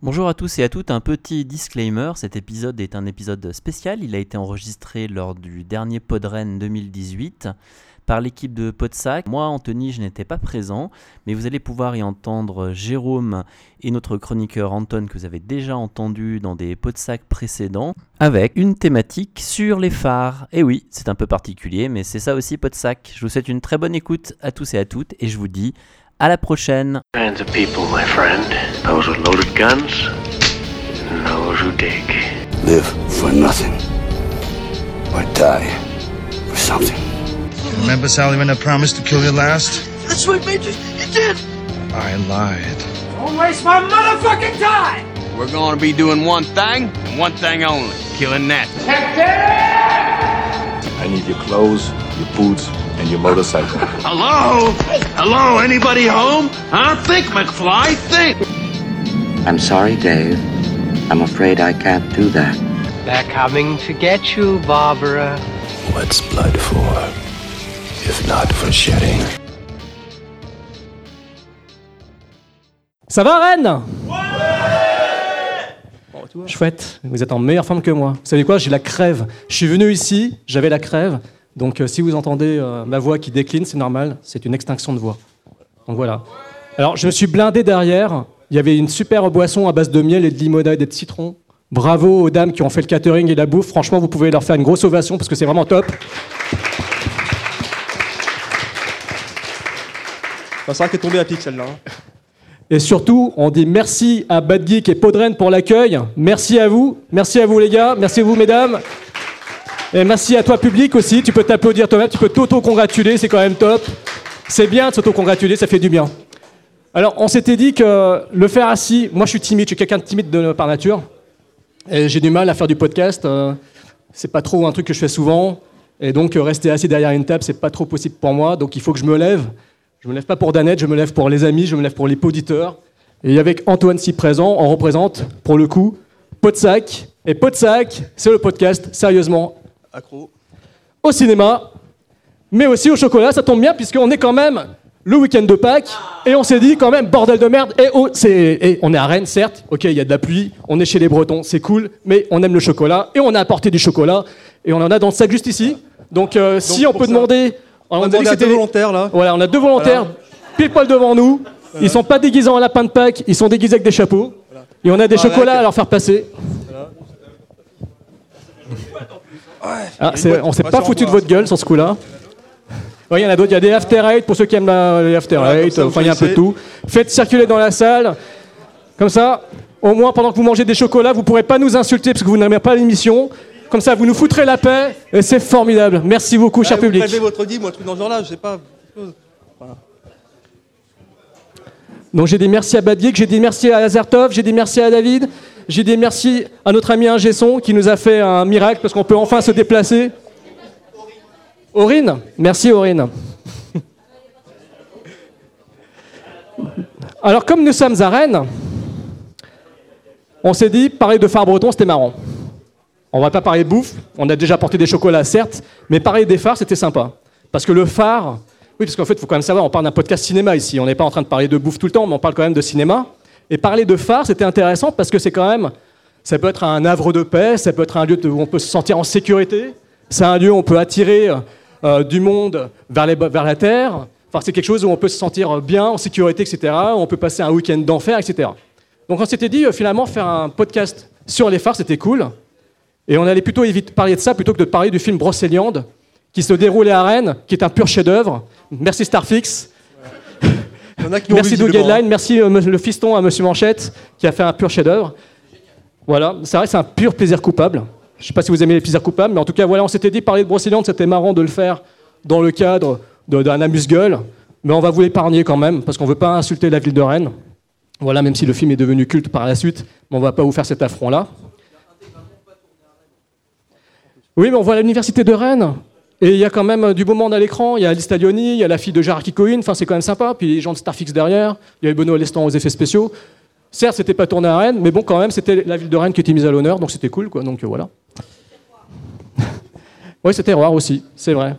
Bonjour à tous et à toutes, un petit disclaimer, cet épisode est un épisode spécial, il a été enregistré lors du dernier Podren 2018 par l'équipe de Podsac. Moi, Anthony, je n'étais pas présent, mais vous allez pouvoir y entendre Jérôme et notre chroniqueur Anton que vous avez déjà entendu dans des Podsac précédents, avec une thématique sur les phares. Et oui, c'est un peu particulier, mais c'est ça aussi Podsac. Je vous souhaite une très bonne écoute à tous et à toutes, et je vous dis à la prochaine. kinds of people, my friend. Those with loaded guns, and those who dig. Live for nothing. Or die for something. Remember, Sally, when I promised to kill you last? That's what made you. You did. I lied. Don't waste my motherfucking time. We're going to be doing one thing and one thing only killing that. I need your clothes, your boots, and your motorcycle. Hello? Hello? Anybody home? Huh? Think, McFly. Think. I'm sorry, Dave. I'm afraid I can't do that. They're coming to get you, Barbara. What's blood for? If not for shedding. Ça va Rennes? Chouette, vous êtes en meilleure forme que moi. Vous savez quoi, j'ai la crève. Je suis venu ici, j'avais la crève. Donc euh, si vous entendez euh, ma voix qui décline, c'est normal, c'est une extinction de voix. Donc voilà. Alors je me suis blindé derrière. Il y avait une super boisson à base de miel et de limonade et de citron. Bravo aux dames qui ont fait le catering et la bouffe. Franchement, vous pouvez leur faire une grosse ovation parce que c'est vraiment top. Sera qu'elle est tombée à pic celle-là. hein. Et surtout, on dit merci à Bad Geek et Podren pour l'accueil. Merci à vous. Merci à vous les gars. Merci à vous mesdames. Et merci à toi public aussi. Tu peux t'applaudir toi-même. Tu peux t'auto-congratuler. C'est quand même top. C'est bien de s'auto-congratuler. Ça fait du bien. Alors, on s'était dit que le faire assis, moi je suis timide. Je suis quelqu'un de timide de, par nature. Et j'ai du mal à faire du podcast. euh, c'est pas trop un truc que je fais souvent. Et donc, euh, rester assis derrière une table, c'est pas trop possible pour moi. Donc, il faut que je me lève. Je me lève pas pour Danette, je me lève pour les amis, je me lève pour les auditeurs. Et avec Antoine si présent, on représente, pour le coup, Podsac. Et Podsac, c'est le podcast, sérieusement, Accro. au cinéma, mais aussi au chocolat. Ça tombe bien, puisqu'on est quand même le week-end de Pâques. Et on s'est dit, quand même, bordel de merde. Et, oh, c'est- et on est à Rennes, certes. Ok, il y a de la pluie. On est chez les Bretons, c'est cool. Mais on aime le chocolat. Et on a apporté du chocolat. Et on en a dans le sac juste ici. Donc, euh, si on peut ça, demander. On a dit que c'était là. voilà, on a deux volontaires, pile poil devant nous. Ils sont pas déguisés en lapin de Pâques, ils sont déguisés avec des chapeaux. Et on a des Voilà. chocolats à leur faire passer. Ah, on s'est pas foutu de votre gueule sur ce coup-là. Ouais, il y en a d'autres, il y a des after eight pour ceux qui aiment la- les after Voilà, eight, enfin il y a un peu de tout. Faites circuler dans la salle. Comme ça, au moins pendant que vous mangez des chocolats, vous pourrez pas nous insulter parce que vous n'aimez pas l'émission. Comme ça, vous nous foutrez la paix et c'est formidable. Merci beaucoup, cher vous public. prélevez votre ou un truc dans ce genre là, je sais pas. Donc j'ai dit merci à Bad Geek, j'ai dit merci à Azertov, j'ai dit merci à David, j'ai dit merci à notre ami Ingesson qui nous a fait un miracle parce qu'on peut enfin se déplacer. Aurine Merci Aurine. Alors comme nous sommes à Rennes, on s'est dit parler de phare breton c'était marrant. On va pas parler bouffe, on a déjà porté des chocolats certes, mais parler des phares c'était sympa. Parce que le phare, oui parce qu'en fait il faut quand même savoir, on parle d'un podcast cinéma ici, on n'est pas en train de parler de bouffe tout le temps, mais on parle quand même de cinéma. Et parler de phare c'était intéressant parce que c'est quand même, ça peut être un havre de paix, ça peut être un lieu où on peut se sentir en sécurité, c'est un lieu où on peut attirer euh, du monde vers la terre, enfin c'est quelque chose où on peut se sentir bien, en sécurité, etc., où on peut passer un week-end d'enfer, etc. Donc on s'était dit euh, finalement faire un podcast sur les phares c'était cool. Et on allait plutôt éviter parler de ça plutôt que de parler du film Brocéliande, qui se déroulait à Rennes, qui est un pur chef-d'œuvre. Merci Starfix. Il y en a qui l'ont Merci Doug. Headline, merci euh, le fiston à Monsieur Manchette, qui a fait un pur chef-d'œuvre. Voilà, c'est vrai, c'est un pur plaisir coupable. Je sais pas si vous aimez les plaisirs coupables, mais en tout cas, voilà, on s'était dit parler de Brocéliande, c'était marrant de le faire dans le cadre d'un amuse-gueule, mais on va vous l'épargner quand même, parce qu'on veut pas insulter la ville de Rennes. Voilà, même si le film est devenu culte par la suite, mais on va pas vous faire cet affront-là. Oui, mais on voit l'université de Rennes. Et il y a quand même euh, du beau monde à l'écran. Il y a Alice Taglioni, il y a la fille de Gérard Kikoïne. Enfin, c'est quand même sympa. Puis les gens de Starfix derrière. Il y avait Benoît Lestan aux effets spéciaux. Certes, c'était pas tourné à Rennes, mais bon, quand même, c'était la ville de Rennes qui était mise à l'honneur, donc c'était cool, quoi. Donc euh, voilà. oui, c'était rare aussi, c'est vrai.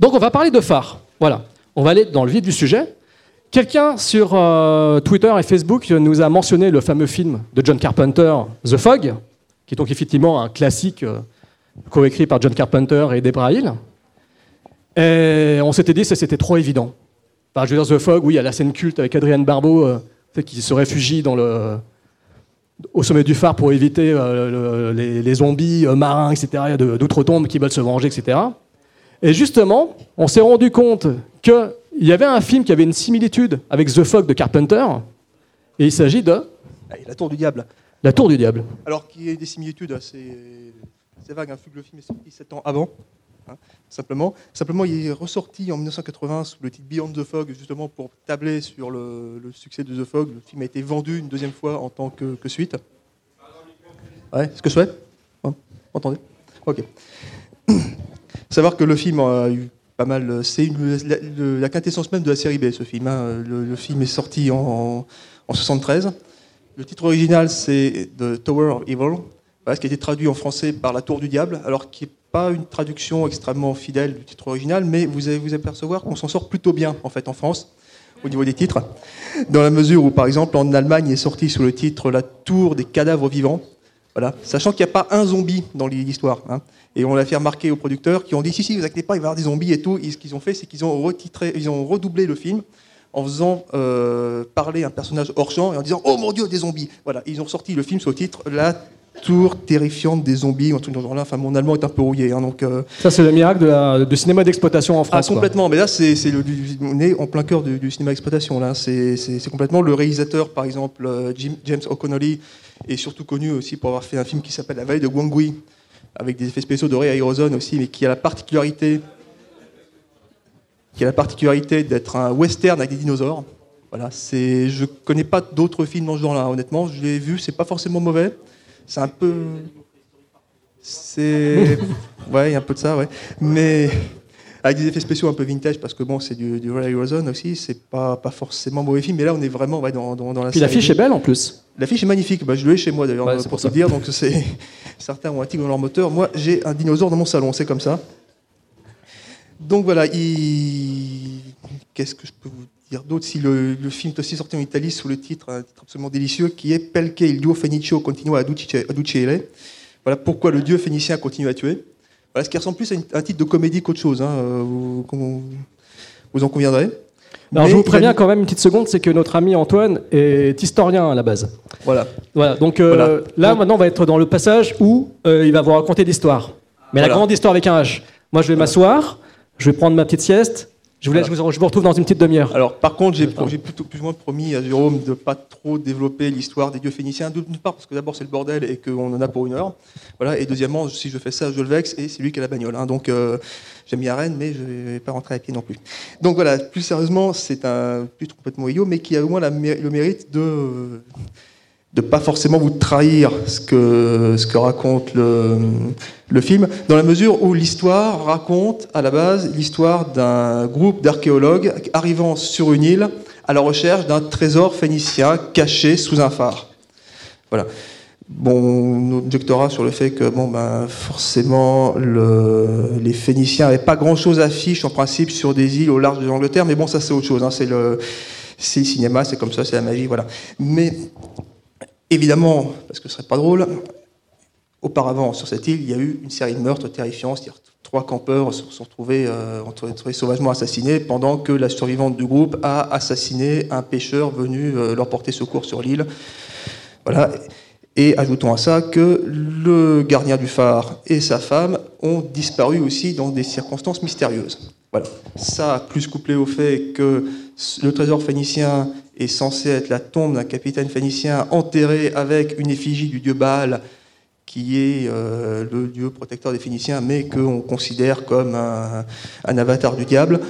Donc on va parler de phare. Voilà. on va aller dans le vif du sujet. Quelqu'un sur euh, Twitter et Facebook nous a mentionné le fameux film de John Carpenter, The Fog, qui est donc effectivement un classique coécrit par John Carpenter et Debra Hill. Et on s'était dit que c'était trop évident. Veux dire, The Fog, oui, il y a la scène culte avec Adrienne Barbeau euh, qui se réfugie dans le, au sommet du phare pour éviter euh, le- les, les zombies euh, marins, etc. Il y a de- d'outre-tombes qui veulent se venger, etc. Et justement, on s'est rendu compte qu'il y avait un film qui avait une similitude avec The Fog de Carpenter, et il s'agit de Allez, La Tour du Diable. La Tour du Diable. Alors qu'il y a des similitudes assez, assez vagues, hein, le film est sorti 7 ans avant. hein, simplement. simplement, il est ressorti en 1980 sous le titre Beyond the Fog, justement pour tabler sur le, succès de The Fog. Le film a été vendu une deuxième fois en tant que, que suite. Ouais, ce que je souhaite Hein, Entendez Ok. Savoir que le film a eu pas mal. C'est la, quintessence même de la série B, ce film. hein. Le, film est sorti en, en 73. Le titre original, c'est The Tower of Evil, ce qui a été traduit en français par La Tour du Diable, alors qui n'est pas une traduction extrêmement fidèle du titre original, mais vous allez vous apercevoir qu'on s'en sort plutôt bien en fait en France au niveau des titres, dans la mesure où par exemple en Allemagne est sorti sous le titre La Tour des cadavres vivants, voilà, sachant qu'il n'y a pas un zombie dans l'histoire. hein. Et on l'a fait remarquer aux producteurs qui ont dit si si vous inquiétez pas il va y avoir des zombies et tout. Et ce qu'ils ont fait c'est qu'ils ont redoublé le film en faisant euh, parler un personnage hors champ et en disant oh mon dieu des zombies. Voilà, ils ont sorti le film sous le titre La tour terrifiante des zombies ou un truc dans ce genre-là. Enfin mon allemand est un peu rouillé hein, donc. euh, Ça, c'est le miracle de la- cinéma d'exploitation en ah, France. quoi. complètement, mais là, c'est, c'est le- on est en plein cœur du, du cinéma d'exploitation. Là, c'est, c'est- c'est complètement le réalisateur, par exemple, euh, Jim- James O'Connolly, est surtout connu aussi pour avoir fait un film qui s'appelle La vallée de Gwangui, avec des effets spéciaux de Ray Harryhausen aussi, mais qui a la particularité, qui a la particularité d'être un western avec des dinosaures. Voilà, c'est, je connais pas d'autres films dans ce genre-là, honnêtement. Je l'ai vu, c'est pas forcément mauvais. C'est un peu, c'est, ouais, il y a un peu de ça, ouais. Mais avec des effets spéciaux un peu vintage, parce que bon, c'est du, du Ray Harryhausen aussi, c'est pas, pas forcément mauvais film, mais là, on est vraiment ouais, dans, dans, dans la Puis l'affiche est belle en plus. L'affiche est magnifique, bah, je l'ai chez moi d'ailleurs, Ouais, pour pour te dire, donc c'est, certains ont un tigre dans leur moteur. Moi, j'ai un dinosaure dans mon salon, c'est comme ça. Donc voilà, il... qu'est-ce que je peux vous dire d'autre Si le, le film est aussi sorti en Italie sous le titre, un titre absolument délicieux, qui est Pelke il duo fenicio continua ad uccidere-. Voilà pourquoi le dieu phénicien continue à tuer. Voilà, ce qui ressemble plus à une- un titre de comédie qu'autre chose, hein, euh, vous, en conviendrez. Alors Mais je vous préviens quand même une petite seconde, c'est que notre ami Antoine est historien à la base. Voilà. Voilà, donc euh, Voilà. là maintenant on va être dans le passage où euh, il va vous raconter l'histoire. Mais la grande histoire avec un H. Moi je vais m'asseoir, je vais prendre ma petite sieste, je vous, laisse, Voilà. je vous- je vous retrouve dans une petite demi-heure. Alors, par contre, j'ai plutôt plus ou moins promis à Jérôme de pas trop développer l'histoire des dieux phéniciens. D'une part, parce que d'abord, c'est le bordel et qu'on en a pour une heure. Voilà. Et deuxièmement, si je fais ça, je le vexe et c'est lui qui a la bagnole. hein. Donc, euh, j'aime bien Rennes, mais je vais pas rentrer à pied non plus. Donc, voilà. Plus sérieusement, c'est un but complètement idiot, mais qui a au moins la le mérite de de pas forcément vous trahir ce que, ce que raconte le, le film, dans la mesure où l'histoire raconte à la base l'histoire d'un groupe d'archéologues arrivant sur une île à la recherche d'un trésor phénicien caché sous un phare. Voilà. Bon, on objectera sur le fait que bon, ben, forcément, le, les Phéniciens n'avaient pas grand-chose à fiche en principe sur des îles au large de l'Angleterre, mais bon, ça c'est autre chose. hein. c'est le, c'est le cinéma, c'est comme ça, c'est la magie, voilà. Mais évidemment, parce que ce serait pas drôle, auparavant sur cette île, il y a eu une série de meurtres terrifiants, c'est-à-dire trois campeurs se sont retrouvés, euh, sauvagement assassinés pendant que la survivante du groupe a assassiné un pêcheur venu euh, leur porter secours sur l'île. Voilà. Et ajoutons à ça que le gardien du phare et sa femme ont disparu aussi dans des circonstances mystérieuses. Voilà. Ça, plus couplé au fait que le trésor phénicien est censé être la tombe d'un capitaine phénicien enterré avec une effigie du dieu Baal, qui est euh, le dieu protecteur des Phéniciens, mais qu'on considère comme un, un avatar du diable.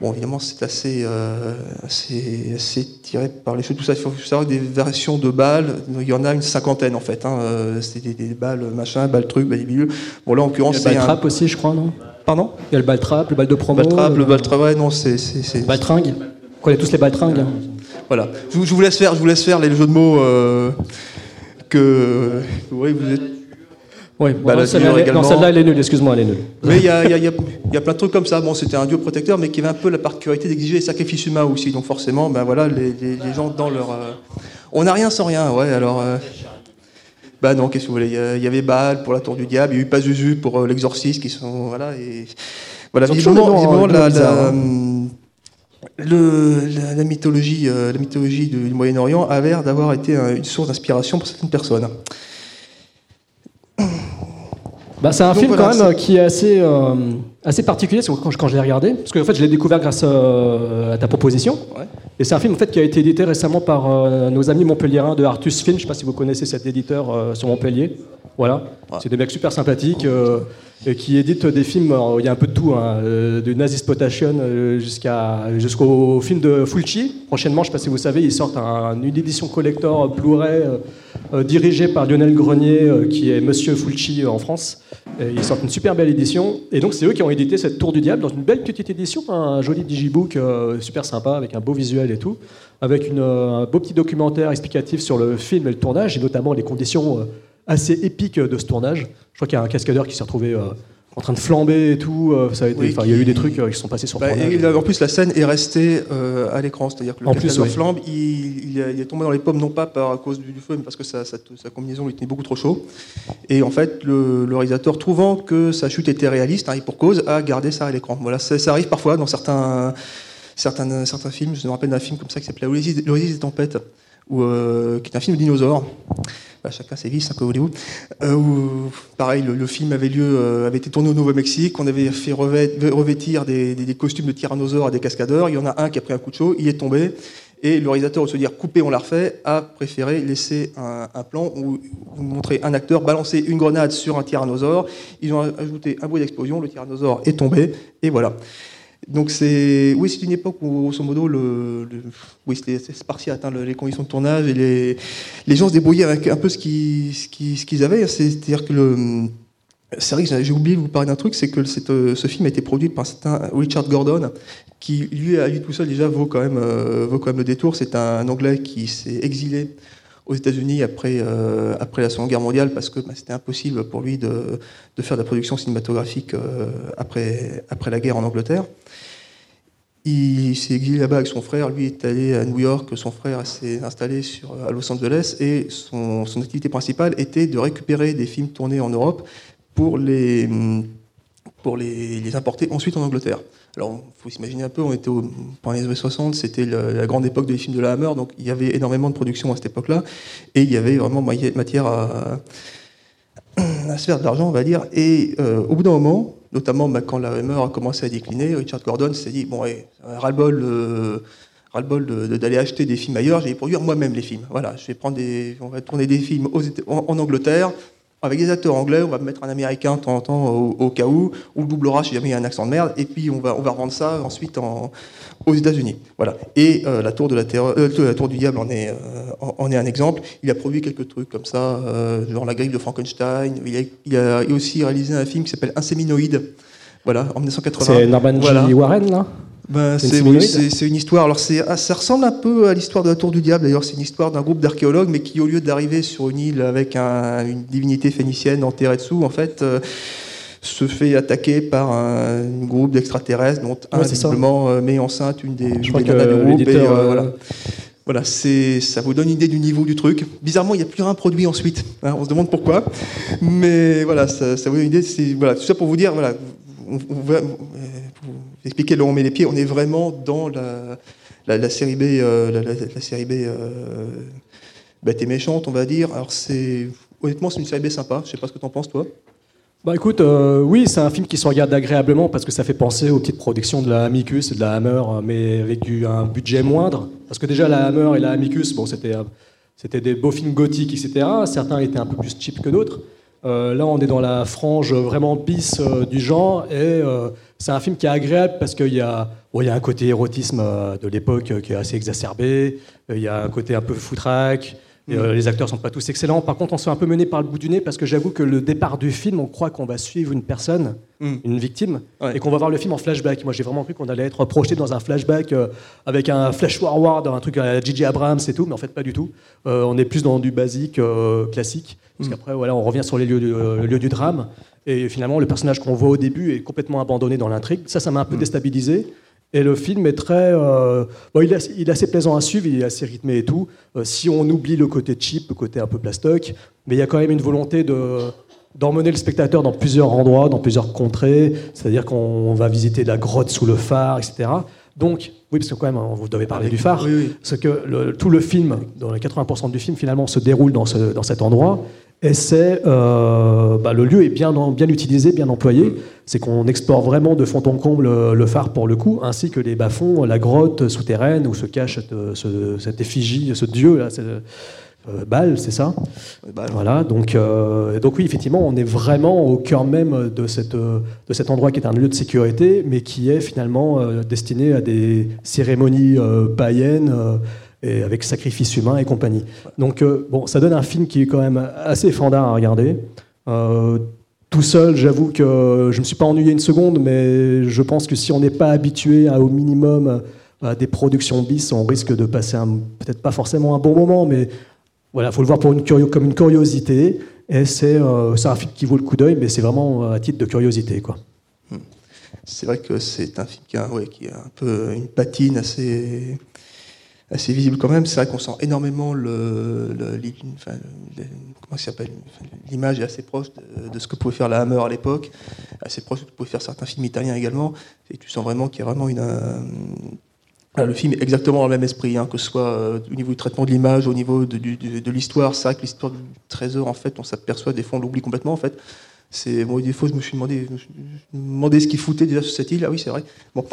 Bon, évidemment, c'est assez, euh, assez, assez tiré par les cheveux. Tout ça, il faut savoir que des versions de balles, il y en a une cinquantaine en fait. Hein. Euh, C'est des, des balles machin, balles truc, balles bidules. Bon, là, en Il y l'occurrence, a le c'est un. aussi, je crois, non? Pardon? Il y a le bal trap, le bal de promo. Ball trap, le le ball trap, ouais, non, c'est. c'est- c'est- bal tringue. On connaît tous les baltringues. hein? Voilà. Je, vous- laisse faire, je vous laisse faire les jeux de mots euh, que. Oui, vous êtes. Oui, bon, Balladur celle-là, elle non, celle-là, elle est nulle, excuse-moi, elle est nulle. Mais il y a, y y y plein de trucs comme ça. Bon, c'était un dieu protecteur, mais qui avait un peu la particularité d'exiger les sacrifices humains aussi. Donc forcément, ben voilà, les, les- les gens dans leur... euh, On n'a rien sans rien, ouais, alors... euh, Bah non, qu'est-ce que vous voulez? Il y avait Baal pour la tour du diable, il y a eu Pazuzu pour euh, l'exorciste, qui sont... Voilà, et... Voilà, visiblement, hein, la, la, hein. hum, le- la, la mythologie, euh, la mythologie du, du Moyen-Orient a l'air d'avoir été une source d'inspiration pour certaines personnes. Bah, c'est un Donc film voilà, quand même euh, qui est assez, euh, assez particulier quand je, quand je l'ai regardé, parce que en fait, je l'ai découvert grâce euh, à ta proposition. Ouais. Et c'est un film en fait, qui a été édité récemment par nos amis montpelliérains de Artus Film. Je ne sais pas si vous connaissez cet éditeur sur Montpellier. Voilà. C'est des mecs super sympathiques euh, et qui éditent des films. alors, Il y a un peu de tout, hein, euh, de Nazi Exploitation euh, jusqu'à jusqu'au film de Fulci. Prochainement, je ne sais pas si vous savez, ils sortent un- une édition collector Blu-ray euh, dirigée par Lionel Grenier, qui est Monsieur Fulci en France. Et ils sortent une super belle édition. Et donc, c'est eux qui ont édité cette Tour du Diable dans une belle petite édition, un joli digibook super sympa avec un beau visuel et tout, avec une, un beau petit documentaire explicatif sur le film et le tournage, et notamment les conditions assez épiques de ce tournage. Je crois qu'il y a un cascadeur qui s'est retrouvé euh, en train de flamber et tout. euh, ça a été, Oui, enfin, il y a eu des trucs euh, qui sont passés sur le Bah, et en plus, la scène est restée euh, à l'écran, c'est-à-dire que le En plus, oui. flambe, il, il est, tombé dans les pommes non pas par à cause du, du feu, mais parce que sa, sa- sa combinaison lui tenait beaucoup trop chaud. Et en fait, le, le réalisateur, trouvant que sa chute était réaliste, hein, et pour cause, a gardé ça à l'écran. Voilà, ça, ça arrive parfois dans certains, certains, certains films. Je me rappelle d'un film comme ça qui s'appelait l'Oasis des tempêtes, où, euh, qui est un film de dinosaures. Bah, chacun ses vices, un peu Hollywood. Euh, où, pareil, le, film avait lieu, euh, avait été tourné au Nouveau-Mexique. On avait fait revêt- revêtir des, costumes de tyrannosaures à des cascadeurs. Il y en a un qui a pris un coup de chaud, il est tombé. Et le réalisateur, au se dire couper, on la refait, a préféré laisser un, un plan où vous montrez un acteur balancer une grenade sur un tyrannosaure. Ils ont ajouté un bruit d'explosion, le tyrannosaure est tombé, et voilà. Donc c'est oui c'est une époque où grosso modo le, le- oui c'était spartiate hein, le- les conditions de tournage et les les gens se débrouillaient avec un peu ce qu'ils ce qu'ils ce qu'ils avaient c'est-à-dire que le c'est vrai que j'ai oublié de vous parler d'un truc, c'est que cette, euh, ce film a été produit par un certain Richard Gordon, qui lui à lui tout seul déjà vaut quand même euh, vaut quand même le détour. C'est un Anglais qui s'est exilé aux États-Unis après euh, après la Seconde Guerre mondiale parce que bah, c'était impossible pour lui de, de faire de la production cinématographique après après la guerre en Angleterre. Il s'est exilé là-bas avec son frère. Lui est allé à New York. Son frère s'est installé sur, à Los Angeles et son, activité principale était de récupérer des films tournés en Europe pour les, pour les, importer ensuite en Angleterre. Alors, il faut s'imaginer un peu, on était au, pendant les années 60, c'était la grande époque des films de la Hammer, donc il y avait énormément de production à cette époque-là, et il y avait vraiment matière à, à se faire de l'argent, on va dire. Et euh, au bout d'un moment, notamment bah, quand la Hammer a commencé à décliner, Richard Gordon s'est dit bon, ouais, ras-le-bol. euh, d'aller acheter des films ailleurs, je vais produire moi-même les films. Voilà, je vais prendre des, on va tourner des films en Angleterre avec des acteurs anglais, on va mettre un américain de temps en temps au, au cas où, ou le doublera si jamais il y a un accent de merde, et puis on va, on va revendre ça ensuite en, aux États-Unis. Voilà. Et euh, la tour de la, euh, la tour du diable en est, euh, en, est un exemple. Il a produit quelques trucs comme ça, genre la grille de Frankenstein. Il a, il a aussi réalisé un film qui s'appelle Inséminoïde. Voilà, en 1980. C'est Norman. Voilà. Warren, là? Ben, C'est une oui, histoire. Alors ah, ça ressemble un peu à l'histoire de la Tour du Diable. D'ailleurs, c'est une histoire d'un groupe d'archéologues, mais qui, au lieu d'arriver sur une île avec un- une divinité phénicienne enterrée dessous, en fait, euh, se fait attaquer par un, un groupe d'extraterrestres, dont un Ouais, ça. visiblement euh, met enceinte une des, Je crois que du groupe. et, voilà. Voilà, c'est, ça vous donne une idée du niveau du truc. Bizarrement, il n'y a plus rien produit ensuite. hein, on se demande pourquoi. Mais voilà, ça, ça vous donne une idée. Voilà, tout ça pour vous dire, voilà, euh, pour vous expliquer là où on met les pieds, on est vraiment dans la, série B, euh, la, série B euh, bête et méchante, on va dire. Alors c'est, honnêtement, c'est une série B sympa. Je sais pas ce que tu en penses, toi. Bah écoute, euh, oui, c'est un film qui se regarde agréablement parce que ça fait penser aux petites productions de la Amicus et de la Hammer, euh, mais avec un budget moindre. Parce que déjà, la Hammer et la Amicus, bon, c'était, c'était des beaux films gothiques, etc. Certains étaient un peu plus cheap que d'autres. Euh, là, on est dans la frange vraiment bis euh, du genre et euh, c'est un film qui est agréable parce qu'il y a, bon, y a un côté érotisme de l'époque qui est assez exacerbé, il y a un côté un peu foutraque, Et, euh, les acteurs sont pas tous excellents. Par contre, on se fait un peu mener par le bout du nez parce que j'avoue que le départ du film, on croit qu'on va suivre une personne, Mm. une victime, Ouais. et qu'on va voir le film en flashback. Moi, j'ai vraiment cru qu'on allait être projeté dans un flashback euh, avec un flash forward, un truc à J.J. Abrams et tout, mais en fait, pas du tout. Euh, on est plus dans du basique, classique, parce Mm. qu'après, voilà, on revient sur les lieux du, le lieu du drame, et finalement, le personnage qu'on voit au début est complètement abandonné dans l'intrigue. Ça, ça m'a un peu déstabilisé. Et le film est très. euh, bon, il, est, assez- il est assez plaisant à suivre, il est assez rythmé et tout. Euh, si on oublie le côté cheap, le côté un peu plastoc, mais il y a quand même une volonté de d'emmener le spectateur dans plusieurs endroits, dans plusieurs contrées. C'est-à-dire qu'on va visiter la grotte sous le phare, etc. Donc, oui, parce que quand même, hein, vous devez parler du phare. Oui, oui. C'est que le- tout le film, dans les 80% du film, finalement, se déroule dans, ce- dans cet endroit. Et c'est euh, bah, le lieu est bien, en- bien utilisé, bien employé. C'est qu'on explore vraiment de fond en comble le, le phare pour le coup, ainsi que les bas-fonds, la grotte souterraine où se cache cette, ce- cette effigie, ce dieu là, euh, Baal, c'est ça Voilà. Donc, euh, donc oui, effectivement, on est vraiment au cœur même de, cette, euh, de cet endroit qui est un lieu de sécurité, mais qui est finalement euh, destiné à des cérémonies euh, païennes. et avec sacrifice humain et compagnie. Donc, bon, ça donne un film qui est quand même assez fandard à regarder. Tout seul, j'avoue que je ne me suis pas ennuyé une seconde, mais je pense que si on n'est pas habitué à, au minimum à des productions bis, on risque de passer peut-être pas forcément un bon moment, mais voilà, faut le voir pour une curio- comme une curiosité. Et c'est euh, un film qui vaut le coup d'œil, mais c'est vraiment euh, à titre de curiosité, quoi. C'est vrai que c'est un film qui a, un peu une patine assez, visible quand même. C'est vrai qu'on sent énormément le, L'image est assez proche de, ce que pouvait faire la Hammer à l'époque, assez proche de ce que pouvaient faire certains films italiens également. Et tu sens vraiment qu'il y a vraiment une. Le film est exactement dans le même esprit, hein, que ce soit euh, au niveau du traitement de l'image, au niveau de, l'histoire. C'est vrai que l'histoire du trésor, en fait, on s'aperçoit des fois, on l'oublie complètement, en fait. C'est moi des fois je me suis demandé, je me suis demandé ce qu'il foutait déjà sur cette île. Ah oui, c'est vrai. Bon,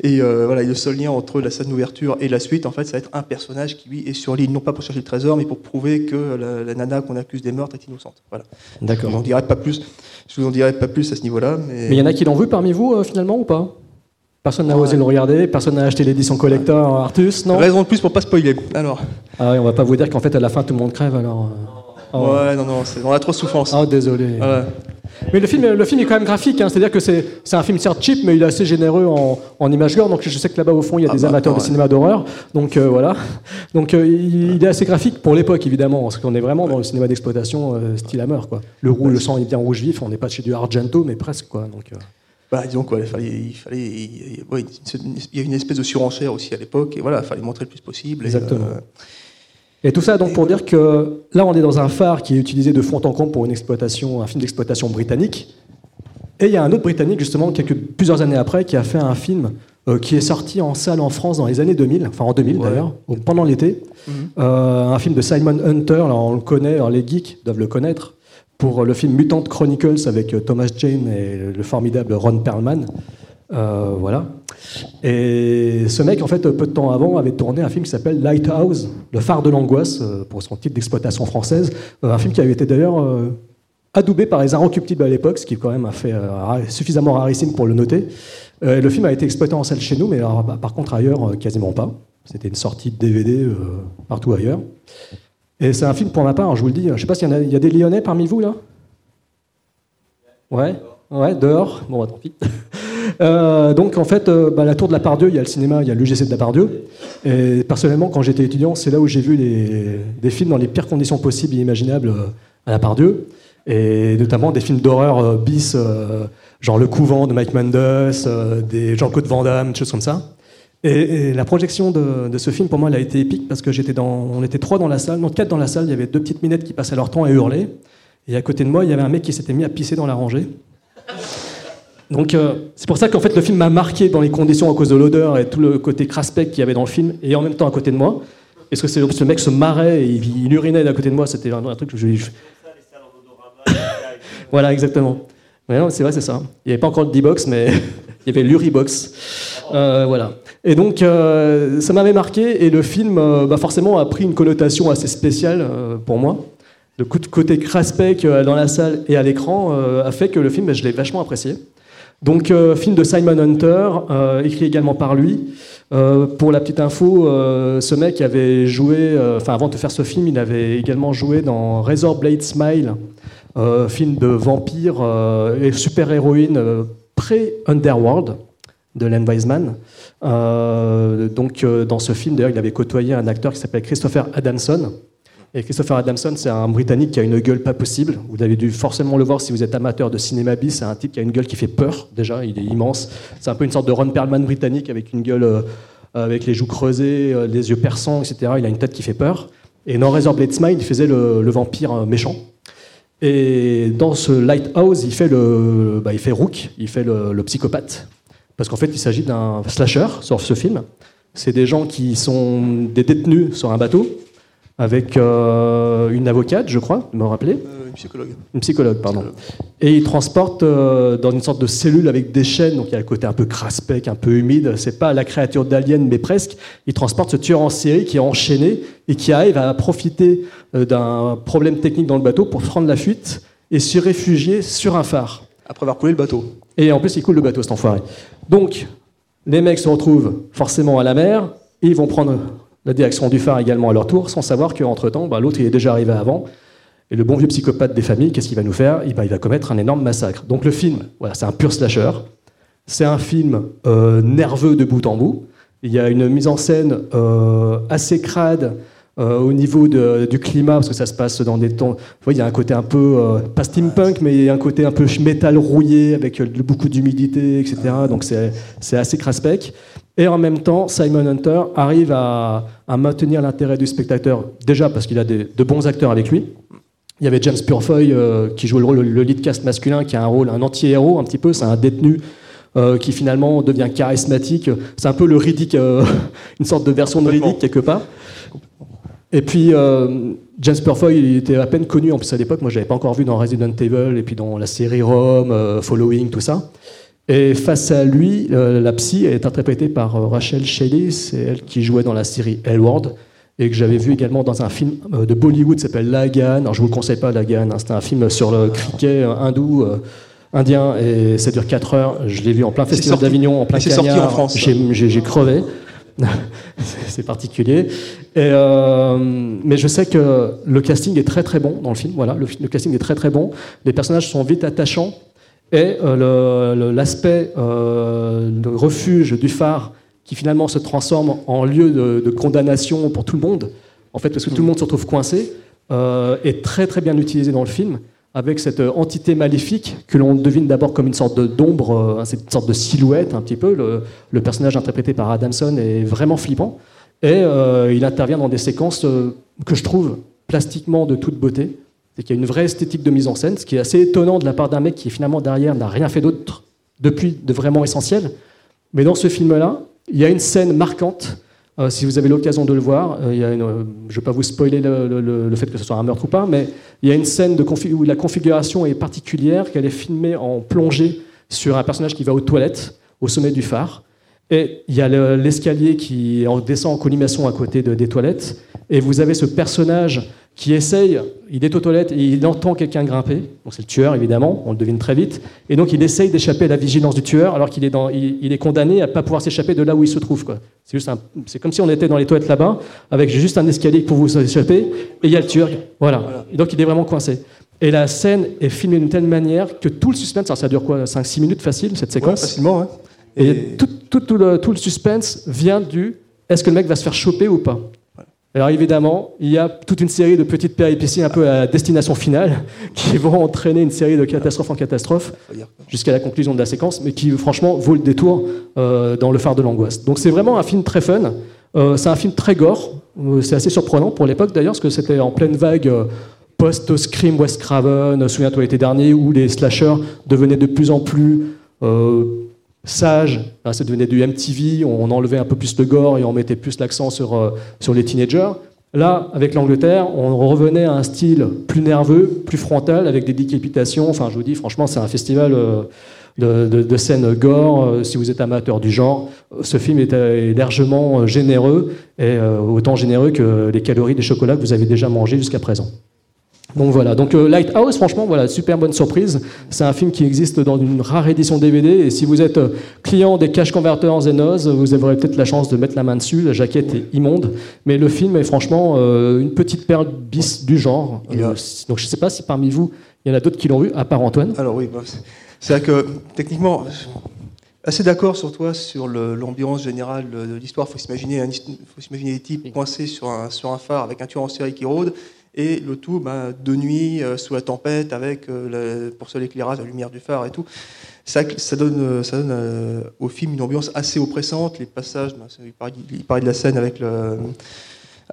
et euh, voilà, et le seul lien entre la scène d'ouverture et la suite, en fait, ça va être un personnage qui lui est sur l'île, non pas pour chercher le trésor, mais pour prouver que la, la nana qu'on accuse des meurtres est innocente. Voilà. D'accord. Je vous en dirai pas plus. Je vous en dirai pas plus à ce niveau-là, mais. Mais il y en a qui l'ont vu parmi vous, euh, finalement, ou pas? Personne n'a osé le regarder, personne n'a acheté l'édition collector Artus, non Raison de plus pour pas spoiler. Alors. Ah oui, on va pas vous dire qu'en fait, à la fin, tout le monde crève, alors... Oh. Ouais, non, non, on a trop de souffrance. Oh, désolé. Voilà. Mais le film, le film est quand même graphique, hein, c'est-à-dire que c'est un film certes cheap, mais il est assez généreux en, en image gore. Donc je sais que là-bas au fond il y a Ah des bah, amateurs de cinéma d'horreur, donc euh, voilà. Donc euh, il, il est assez graphique pour l'époque évidemment, parce qu'on est vraiment dans le cinéma d'exploitation euh, style Hammer, quoi. Le rouge, le sang est bien rouge vif, on n'est pas chez du Argento, mais presque quoi. Donc Bah, disons quoi, il fallait, il fallait, il, ouais, il y a une espèce de surenchère aussi à l'époque, et voilà, il fallait montrer le plus possible. et, Exactement. euh, Et tout ça donc pour dire que là on est dans un phare qui est utilisé de fond en comble pour une exploitation, un film d'exploitation britannique. Et il y a un autre britannique justement quelques plusieurs années après qui a fait un film euh, qui est sorti en salle en France dans les années 2000, enfin en 2000 Ouais. d'ailleurs, pendant l'été. Mhm. Euh, un film de Simon Hunter, on le connaît, alors les geeks doivent le connaître pour le film Mutant Chronicles avec euh, Thomas Jane et le formidable Ron Perlman. Euh, voilà. Et ce mec, en fait, peu de temps avant, avait tourné un film qui s'appelle Lighthouse, le phare de l'angoisse, euh, pour son titre d'exploitation française. Un film qui avait été d'ailleurs adoubé par les Inrecuptibles à l'époque, ce qui quand même un fait suffisamment rarissime pour le noter. Le film a été exploité en salle chez nous, mais bah, par contre ailleurs, quasiment pas. C'était une sortie de DVD partout ailleurs. Et c'est un film pour ma part, je vous le dis, je sais pas s'il y, a, des Lyonnais parmi vous là? Ouais, ouais, dehors. Bon, bah, tant pis. Euh, donc en fait, euh, bah, la Tour de la Pardieu, il y a le cinéma, il y a l'UGC de la Pardieu. Et personnellement, quand j'étais étudiant, c'est là où j'ai vu des films dans les pires conditions possibles et imaginables euh, à la Pardieu. Et notamment des films d'horreur bis, genre Le Couvent de Mike Mendes, des Jean-Claude Van Damme, des choses comme ça. Et, la projection de, de ce film, pour moi, elle a été épique parce que j'étais dans, on était trois dans la salle, non quatre dans la salle. Il y avait deux petites minettes qui passaient leur temps à hurler. Et à côté de moi, il y avait un mec qui s'était mis à pisser dans la rangée. Donc euh, c'est pour ça qu'en fait le film m'a marqué dans les conditions à cause de l'odeur et tout le côté craspec qu'il y avait dans le film et en même temps à côté de moi. Parce que c'est- ce mec se marrait et il, urinait à côté de moi, c'était un, un truc que je, Voilà, exactement. Ouais, c'est vrai, c'est ça. Il n'y avait pas encore le D-Box, mais il y avait l'Uribox. Euh, voilà. Et donc, euh, ça m'avait marqué, et le film, euh, bah, forcément, a pris une connotation assez spéciale euh, pour moi. Le côté craspec dans la salle et à l'écran a fait que le film, bah, je l'ai vachement apprécié. Donc, film de Simon Hunter, écrit également par lui. Pour la petite info, ce mec avait joué, enfin avant de faire ce film, il avait également joué dans Razor Blade Smile, film de vampire et super-héroïne pré-Underworld de Len Wiseman. Euh, donc euh, dans ce film, d'ailleurs, il avait côtoyé un acteur qui s'appelle Christopher Adamson. Et Christopher Adamson, c'est un Britannique qui a une gueule pas possible. Vous avez dû forcément le voir si vous êtes amateur de cinéma bis. C'est un type qui a une gueule qui fait peur, déjà. Il est immense. C'est un peu une sorte de Ron Perlman britannique avec une gueule, euh, avec les joues creusées, euh, les yeux perçants, etc. Il a une tête qui fait peur. Et dans Razorblade Smile, il faisait le, vampire méchant. Et dans ce Lighthouse, il fait, le, bah, il fait Rook, il fait le, psychopathe. Parce qu'en fait, il s'agit d'un slasher sur ce film. C'est des gens qui sont des détenus sur un bateau, avec euh, une avocate, je crois, me rappelez? une psychologue. Une psychologue, pardon. Et ils transportent euh, dans une sorte de cellule avec des chaînes, donc il y a le côté un peu craspec, un peu humide. C'est pas la créature d'Alien, mais presque. Ils transportent ce tueur en série qui est enchaîné et qui arrive à profiter euh, d'un problème technique dans le bateau pour prendre la fuite et se réfugier sur un phare. Après avoir coulé le bateau. Et en plus, il coule le bateau, cet enfoiré. Donc, les mecs se retrouvent forcément à la mer, et ils vont prendre la direction du phare également à leur tour, sans savoir qu'entre-temps, bah, l'autre il est déjà arrivé avant. Et le bon vieux psychopathe des familles, qu'est-ce qu'il va nous faire? Eh ben, Il va commettre un énorme massacre. Donc le film, c'est un pur slasher. C'est un film euh, nerveux de bout en bout. Il y a une mise en scène euh, assez crade euh, au niveau du climat, parce que ça se passe dans des temps. Il y a un côté un peu, pas steampunk, mais il y a un côté un peu métal rouillé avec beaucoup d'humidité, etc. Donc c'est assez craspec. Et en même temps, Simon Hunter arrive à, maintenir l'intérêt du spectateur, déjà parce qu'il a de bons acteurs avec lui. Il y avait James Purefoy euh, qui joue le rôle, le lead cast masculin, qui a un rôle, un anti-héros un petit peu, c'est un détenu euh, qui finalement devient charismatique. C'est un peu le Riddick, euh, une sorte de version de. Riddick quelque part. Et puis James Purefoy, il était à peine connu en plus à l'époque. Moi, je l'avais pas encore vu dans Resident Evil et puis dans la série Rome, Following, tout ça. Et face à lui, la psy est interprétée par Rachel Shelley, c'est elle qui jouait dans la série Hellward et que j'avais vu également dans un film euh, de Bollywood qui s'appelle Lagan. Alors je vous le conseille pas Lagan, hein, c'était un film sur le cricket euh, hindou. euh, Indien et ça dure 4 heures. Je l'ai vu en plein festival d'Avignon, en plein c'est sorti en. France. J'ai crevé. c'est particulier. Et, euh, mais je sais que le casting est très très bon dans le film. Voilà, le, le casting est très très bon. Les personnages sont vite attachants. Et euh, le- le- l'aspect euh, de refuge du phare qui finalement se transforme en lieu de, condamnation pour tout le monde, en fait, parce que tout le monde se retrouve coincé, euh, est très très bien utilisé dans le film, avec cette euh, entité maléfique que l'on devine d'abord comme une sorte d'ombre, euh, cette sorte de silhouette un petit peu. Le, personnage interprété par Adamson est vraiment flippant, et il intervient dans des séquences que je trouve plastiquement de toute beauté. C'est qu'il y a une vraie esthétique de mise en scène, ce qui est assez étonnant de la part d'un mec qui finalement derrière n'a rien fait d'autre depuis de vraiment essentiel. Mais dans ce film-là, il y a une scène marquante. euh, si vous avez l'occasion de le voir, euh, euh, je ne vais pas vous spoiler le, fait que ce soit un meurtre ou pas, mais il y a une scène où la configuration est particulière, qu'elle est filmée en plongée sur un personnage qui va aux toilettes au sommet du phare. Et il y a le- l'escalier qui en- descend en collimation à côté de- des toilettes. Et vous avez ce personnage qui essaye, il est aux toilettes et il entend quelqu'un grimper. Donc c'est le tueur, évidemment, on le devine très vite. Et donc il essaye d'échapper à la vigilance du tueur alors qu'il est, dans, il, il est condamné à pas pouvoir s'échapper de là où il se trouve. C'est juste un- c'est comme si on était dans les toilettes là-bas, avec juste un escalier pour vous échapper, et il y a le tueur. Voilà. Et donc il est vraiment coincé. Et la scène est filmée d'une telle manière que tout le suspense, alors ça dure quoi 5-6 minutes facile cette Ouais, séquence facilement, ouais. et, Et- tout, tout- tout le, tout le suspense vient du est-ce que le mec va se faire choper ou pas? Alors évidemment, il y a toute une série de petites péripéties un peu à destination finale qui vont entraîner une série de catastrophes en catastrophe Faut dire. jusqu'à la conclusion de la séquence, mais qui franchement vaut le détour euh, dans le phare de l'angoisse. Donc c'est vraiment un film très fun. Euh, c'est un film très gore. Euh, c'est assez surprenant pour l'époque d'ailleurs, parce que c'était en pleine vague post-Scream West Craven, souviens-toi l'été dernier, où les slashers devenaient de plus en plus sages. Hein, ça devenait du MTV, on enlevait un peu plus le gore et on mettait plus l'accent sur, euh, sur les teenagers. Là, avec l'Angleterre, on revenait à un style plus nerveux, plus frontal, avec des décapitations. Enfin, je vous dis, franchement, c'est un festival euh, de, de, de scènes gore. Euh, si vous êtes amateur du genre, ce film est, largement généreux, et autant généreux que les calories des chocolats que vous avez déjà mangés jusqu'à présent. Donc voilà, donc euh, Lighthouse, franchement, voilà, super bonne surprise. C'est un film qui existe dans une rare édition DVD. Et si vous êtes euh, client des cash converters Zenos, vous aurez peut-être la chance de mettre la main dessus. La jaquette est immonde, mais le film est franchement euh, une petite perle bis du genre. Euh, donc je ne sais pas si parmi vous, il y en a d'autres qui l'ont vu, à part Antoine. Alors oui, bah, c'est- vrai que techniquement, assez d'accord sur toi sur l'ambiance générale de l'histoire. Il faut s'imaginer un- faut s'imaginer des types coincés sur un, sur un phare avec un tueur en série qui rôde. Et le tout bah, de nuit, euh, sous la tempête, avec euh, pour seul éclairage, la lumière du phare et tout. Ça, ça donne, euh, ça donne au film une ambiance assez oppressante. Les passages, bah, il, parlait, de la scène avec le,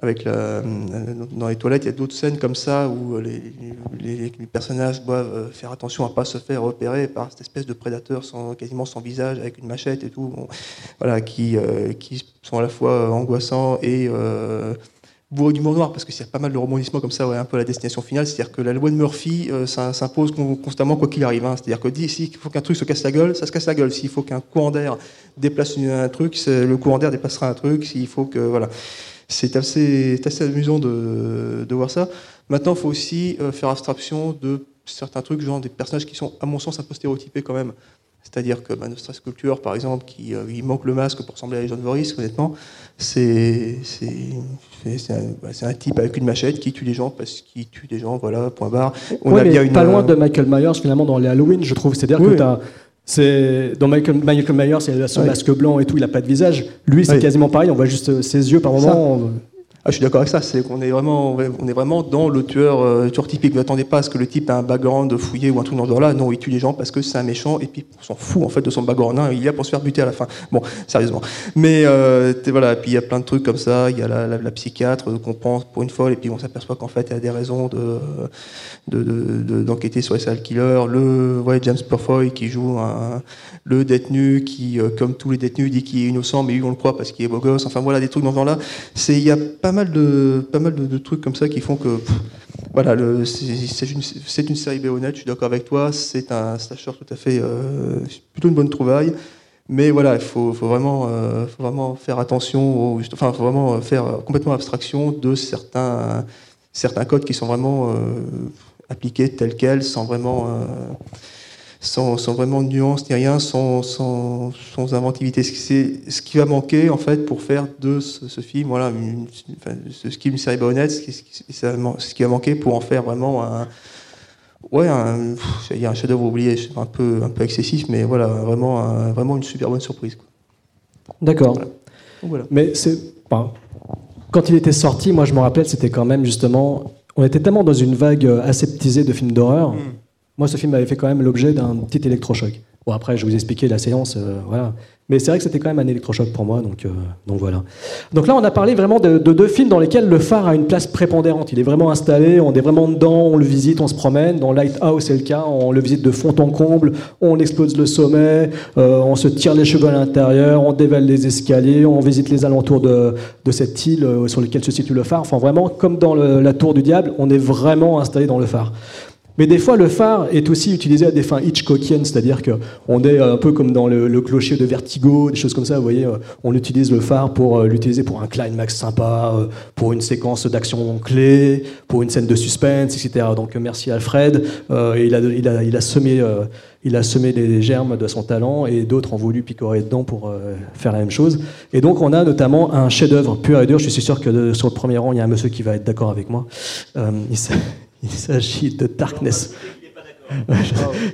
avec dans les toilettes, il y a d'autres scènes comme ça où les, personnages doivent faire attention à pas se faire repérer par cette espèce de prédateur sans, quasiment sans visage, avec une machette et tout, voilà, qui, qui sont à la fois angoissants et bourrés d'humour noir, parce y a pas mal de rebondissements comme ça, ouais, un peu à la destination finale, c'est-à-dire que la loi de Murphy euh, s'impose con- constamment quoi qu'il arrive, hein. c'est-à-dire que s'il faut qu'un truc se casse la gueule, ça se casse la gueule, s'il faut qu'un courant d'air déplace un truc, c'est- le courant d'air déplacera un truc, s'il faut que... Voilà. C'est assez, c'est assez amusant de, de voir ça. Maintenant, il faut aussi euh, faire abstraction de certains trucs, genre des personnages qui sont, à mon sens, un peu stéréotypés quand même. C'est-à-dire que bah, Nostra Sculpture, par exemple, qui euh, il manque le masque pour ressembler à John Voris, honnêtement, c'est c'est c'est- c'est un, bah, un type avec une machette qui tue des gens parce qu'il tue des gens, voilà, point barre. On Ouais, a mais bien une, pas loin euh, de Michael Myers finalement dans les Halloween, je trouve. C'est-à-dire Oui. que t'as- c'est dans Michael, Michael Myers, il a son masque blanc et tout, il a pas de visage. Lui, c'est quasiment pareil. On voit juste ses yeux par moment. Ah, je suis d'accord avec ça, c'est qu'on est vraiment, on est vraiment dans le tueur, euh, typique. Vous n'attendez pas à ce que le type ait un background fouillé ou un truc dans ce genre-là. Non, il tue les gens parce que c'est un méchant et puis on s'en fout en fait de son background. hein. Il y a pour se faire buter à la fin. Bon, sérieusement. Mais euh, voilà, puis il y a plein de trucs comme ça. Il y a la, psychiatre qu'on prend pour une folle et puis on s'aperçoit qu'en fait elle a des raisons de de- de- de- d'enquêter sur les serial killers. Le James Purfoy qui joue le détenu qui, euh, comme tous les détenus, dit qu'il est innocent, mais lui on le croit parce qu'il est beau gosse. Enfin voilà, des trucs dans ce genre-là. C'est il y a pas de pas mal de, trucs comme ça qui font que voilà, c'est une, une série B honnête. Je suis d'accord avec toi. C'est un slasher tout à fait euh, plutôt une bonne trouvaille. Mais voilà, il faut, faut vraiment, euh, faut vraiment faire attention, au, enfin, faut vraiment faire complètement abstraction de certains, certains codes qui sont vraiment euh, appliqués tels quels, sans vraiment, euh, sans, sans vraiment nuance ni rien, sans, sans, sans inventivité. Ce qui, c'est- ce qui va manquer en fait pour faire de ce, ce film, voilà, une, enfin, ce, une série honnête, ce qui, ce qui- va manquer pour en faire vraiment un, ouais, un, pff, j'allais dire un chef-d'œuvre oublié, un peu, un peu excessif, mais voilà, vraiment, un- vraiment une super bonne surprise. D'accord. Voilà. Mais c'est. enfin, quand il était sorti, moi je me rappelle, c'était quand même justement. On était tellement dans une vague euh, aseptisée de films d'horreur. Mm. Moi, ce film avait fait quand même l'objet d'un petit électrochoc. Bon, après, je vous expliquer la séance, euh, voilà. Mais c'est vrai que c'était quand même un électrochoc pour moi, donc, euh, donc voilà. Donc là, on a parlé vraiment de, de deux films dans lesquels le phare a une place prépondérante. Il est vraiment installé, on est vraiment dedans, on le visite, on se promène. Dans Lighthouse, c'est le cas, on le visite de fond en comble, on explose le sommet, euh, on se tire les cheveux à l'intérieur, on dévale les escaliers, on visite les alentours de, de cette île sur laquelle se situe le phare. Enfin, vraiment, comme dans la tour du diable, on est vraiment installé dans le phare. Mais des fois, le phare est aussi utilisé à des fins Hitchcockiennes, c'est-à-dire qu'on est un peu comme dans le, clocher de Vertigo, des choses comme ça. Vous voyez, euh, on utilise le phare pour euh, l'utiliser pour un climax sympa, euh, pour une séquence d'action clé, pour une scène de suspense, etc. Donc, merci Alfred. Il, a, semé, il a semé les germes de son talent et d'autres ont voulu picorer dedans pour faire la même chose. Et donc, on a notamment un chef-d'œuvre pur et dur. Je suis sûr que sur le premier rang, il y a un monsieur qui va être d'accord avec moi. Il s'agit de Darkness.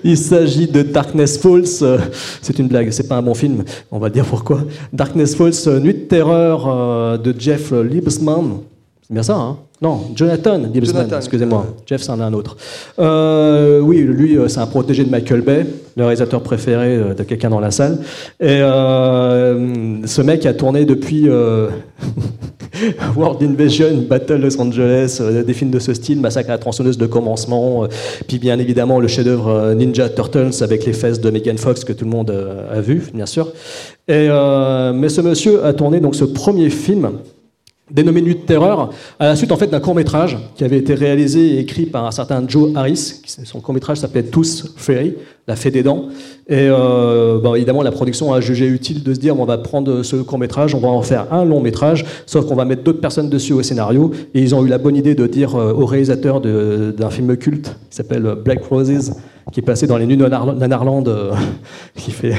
Il s'agit de Darkness Falls. C'est une blague, c'est pas un bon film. On va dire pourquoi. Darkness Falls, euh, Nuit de terreur euh, de Jeff Liebsman. C'est bien ça, hein? Non, Jonathan Liebsman, Jonathan. excusez-moi. Jeff, c'en est un autre. Euh, oui, lui, c'est un protégé de Michael Bay, le réalisateur préféré de quelqu'un dans la salle. Et euh, ce mec a tourné depuis euh, World Invasion, Battle Los Angeles, euh, des films de ce style, Massacre à la tronçonneuse de commencement, euh, puis bien évidemment le chef-d'œuvre euh, Ninja Turtles avec les fesses de Megan Fox que tout le monde a vu, bien sûr. Et, mais ce monsieur a tourné donc ce premier film dénommé Nuit de terreur, à la suite en fait d'un court métrage qui avait été réalisé et écrit par un certain Joe Harris. Son court métrage s'appelait Tous Fairy, la fée des dents. Et euh, évidemment, la production a jugé utile de se dire on va prendre ce court métrage, on va en faire un long métrage, sauf qu'on va mettre d'autres personnes dessus au scénario. Et ils ont eu la bonne idée de dire euh, au réalisateur d'un film culte qui s'appelle Black Roses, qui est passé dans les Nar- Nanarland, euh, qui fait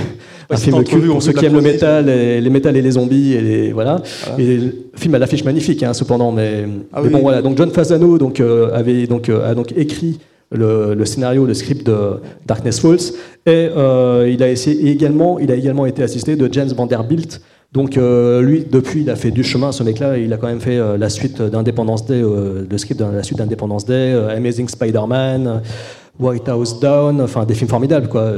un film culte pour ceux qui aiment le métal, et, les métal et les zombies, et les, voilà. Voilà. Et le film a l'affiche magnifique, hein, cependant, mais, Ah mais oui. bon voilà. Donc John Fasano donc euh, avait donc euh, a donc écrit le, le scénario, le script de Darkness Falls, et euh, il a essayé et également, il a également été assisté de James Vanderbilt. Donc lui, depuis, il a fait du chemin. Ce mec-là, il a quand même fait la suite d'Independence Day, le script de la suite d'Independence Day, Amazing Spider-Man, White House Down, enfin des films formidables quoi.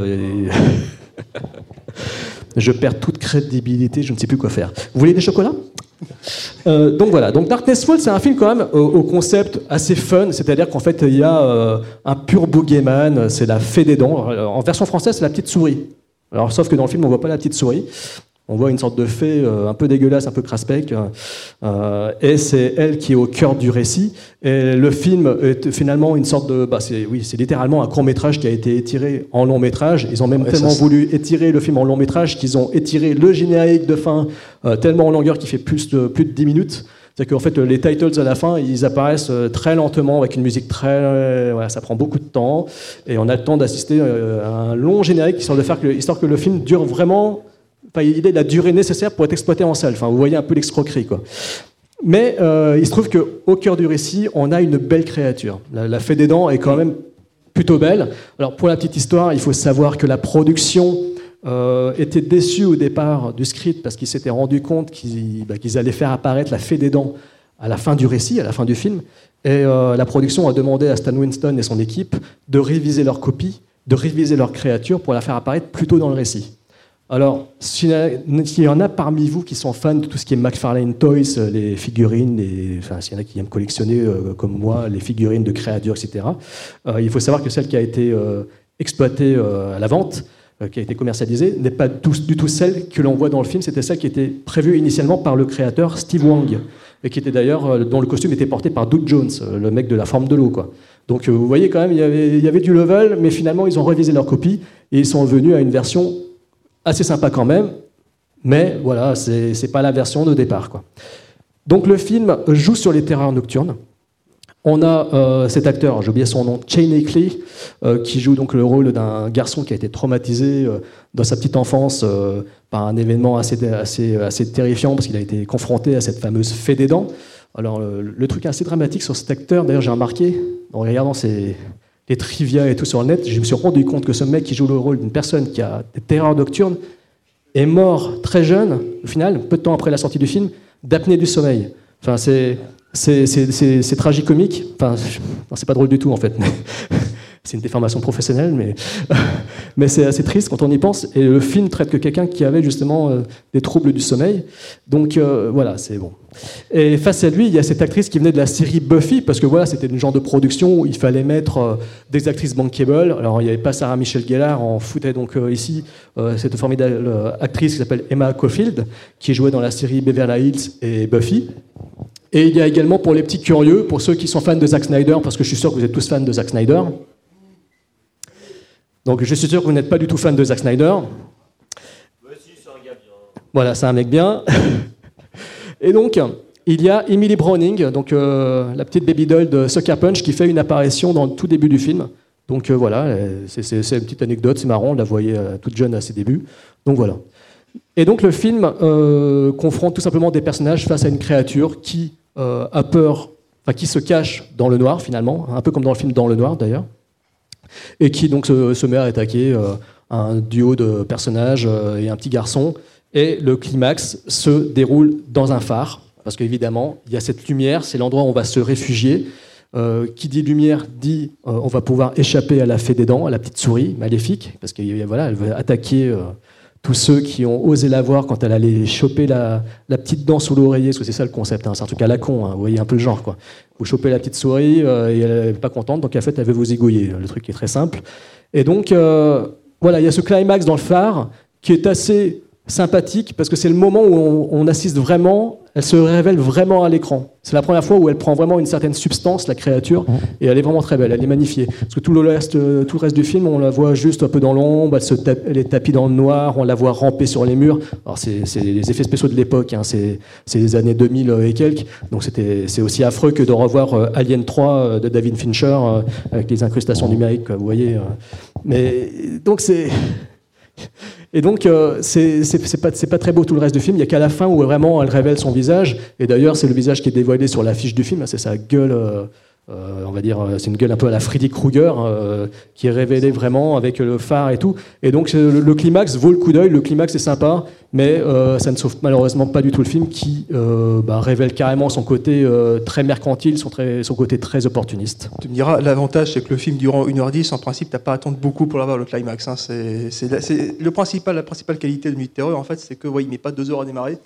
Je perds toute crédibilité, je ne sais plus quoi faire. Vous voulez des chocolats? Euh, donc voilà, donc Darkness Falls, c'est un film quand même au, concept assez fun, c'est-à-dire qu'en fait il y a euh, un pur boogeyman, c'est la fée des dents. En version française, c'est la petite souris. Alors sauf que dans le film, on voit pas la petite souris. On voit une sorte de fée euh, un peu dégueulasse, un peu craspec, euh, et c'est elle qui est au cœur du récit. Et le film est finalement une sorte de, bah c'est oui, c'est littéralement un court métrage qui a été étiré en long métrage. Ils ont même Ouais, tellement ça, voulu étirer le film en long métrage qu'ils ont étiré le générique de fin euh, tellement en longueur qu'il fait plus de plus de 10 minutes. C'est qu'en fait, les titles à la fin, ils apparaissent euh, très lentement avec une musique très. euh, voilà, ça prend beaucoup de temps. Et on a le temps d'assister euh, à un long générique histoire, de faire que, histoire que le film dure vraiment. Il ait la durée nécessaire pour être exploité en salle. Enfin, vous voyez un peu l'escroquerie, quoi. Mais euh, il se trouve qu'au cœur du récit, on a une belle créature. La, fée des dents est quand même plutôt belle. Alors, pour la petite histoire, il faut savoir que la production euh, était déçue au départ du script parce qu'ils s'étaient rendu compte qu'ils bah, qu'ils allaient faire apparaître la fée des dents à la fin du récit, à la fin du film. Et euh, la production a demandé à Stan Winston et son équipe de réviser leur copie, de réviser leur créature pour la faire apparaître plus tôt dans le récit. Alors, s'il y en a parmi vous qui sont fans de tout ce qui est McFarlane Toys, euh, les figurines, enfin, s'il y en a qui aiment collectionner, euh, comme moi, les figurines de créatures, etc., euh, il faut savoir que celle qui a été exploitée à la vente, qui a été commercialisée, n'est pas du tout celle que l'on voit dans le film, c'était celle qui était prévue initialement par le créateur Steve Wang, et qui était d'ailleurs, dont le costume était porté par Doug Jones, le mec de la forme de l'eau. Donc vous voyez quand même, il y, avait, il y avait du level, mais finalement ils ont révisé leur copie, et ils sont venus à une version assez sympa quand même, mais voilà, c'est pas la version de départ. Quoi. Donc le film joue sur les terreurs nocturnes. On a euh, cet acteur, j'ai oublié son nom, Cheney Clee, euh, qui joue donc le rôle d'un garçon qui a été traumatisé euh, dans sa petite enfance par un événement assez, assez, assez terrifiant parce qu'il a été confronté à cette fameuse fée des dents. Alors le, le truc assez dramatique sur cet acteur, d'ailleurs j'ai remarqué en regardant ses, les trivia et tout sur le net, je me suis rendu compte que ce mec qui joue le rôle d'une personne qui a des terreurs nocturnes est mort très jeune, au final, peu de temps après la sortie du film, d'apnée du sommeil. Enfin, c'est c'est- tragicomique. Enfin, c'est pas drôle du tout en fait. c'est une déformation professionnelle, mais, c'est assez triste quand on y pense. Et le film traite que quelqu'un qui avait justement euh, des troubles du sommeil. Donc euh, voilà, c'est bon. Et face à lui, il y a cette actrice qui venait de la série Buffy, parce que voilà, c'était une genre de production où il fallait mettre euh, des actrices bankable. Alors il n'y avait pas Sarah Michelle Gellar, on foutait donc ici cette formidable actrice qui s'appelle Emma Caulfield, qui jouait dans la série Beverly Hills et Buffy. Et il y a également pour les petits curieux, pour ceux qui sont fans de Zack Snyder, parce que je suis sûr que vous êtes tous fans de Zack Snyder. Donc je suis sûr que vous n'êtes pas du tout fan de Zack Snyder. Voilà, c'est un mec bien. Et donc, il y a Emily Browning, donc euh, la petite baby doll de Sucker Punch, qui fait une apparition dans le tout début du film. Donc euh, voilà, c'est- c'est c'est une petite anecdote, c'est marrant, on la voyait euh, toute jeune à ses débuts. Donc voilà. Et donc le film confronte tout simplement des personnages face à une créature qui a peur, enfin qui se cache dans le noir finalement, un peu comme dans le film Dans le noir d'ailleurs, et qui donc se, met à attaquer un duo de personnages euh, et un petit garçon. Et le climax se déroule dans un phare, parce qu'évidemment, il y a cette lumière, c'est l'endroit où on va se réfugier. Euh, qui dit lumière dit euh, on va pouvoir échapper à la fée des dents, à la petite souris maléfique, parce que euh, voilà, va attaquer tous ceux qui ont osé la voir quand elle allait choper la, petite dent sous l'oreiller, parce que c'est ça le concept, hein, c'est un truc à la con, hein, vous voyez un peu le genre. Quoi. Vous chopez la petite souris euh, et elle n'est pas contente, donc en fait elle veut vous égouiller. Le truc est très simple. Et donc euh, voilà, il y a ce climax dans le phare qui est assez sympathique parce que c'est le moment où on, on assiste vraiment, elle se révèle vraiment à l'écran. C'est la première fois où elle prend vraiment une certaine substance, la créature, et elle est vraiment très belle, elle est magnifiée. Parce que tout le reste, euh, tout le reste du film, on la voit juste un peu dans l'ombre, elle, se tape- elle est tapie dans le noir, on la voit ramper sur les murs. Alors c'est les effets spéciaux de l'époque, hein, c'est les années 2000 et quelques, donc c'était c'est aussi affreux que de revoir euh, Alien 3 euh, de David Fincher euh, avec les incrustations numériques, quoi, vous voyez. euh. Mais donc c'est et donc, euh, c'est pas, pas très beau tout le reste du film. Il y a qu'à la fin où vraiment elle révèle son visage. Et d'ailleurs, c'est le visage qui est dévoilé sur l'affiche du film. C'est sa gueule, euh, on va dire, euh, c'est une gueule un peu à la Freddy Krueger euh, qui est révélée vraiment avec le phare et tout. Et donc, le, climax vaut le coup d'œil. Le climax est sympa, mais ça ne sauve malheureusement pas du tout le film qui bah, révèle carrément son côté très mercantile, son, côté très opportuniste. Tu me diras, l'avantage, c'est que le film durant 1h10, en principe, t'as pas à attendre beaucoup pour l'avoir, le climax. hein. C'est le principal, la principale qualité de Nuit de Terreur, en fait, c'est que ouais, il met pas deux heures à démarrer.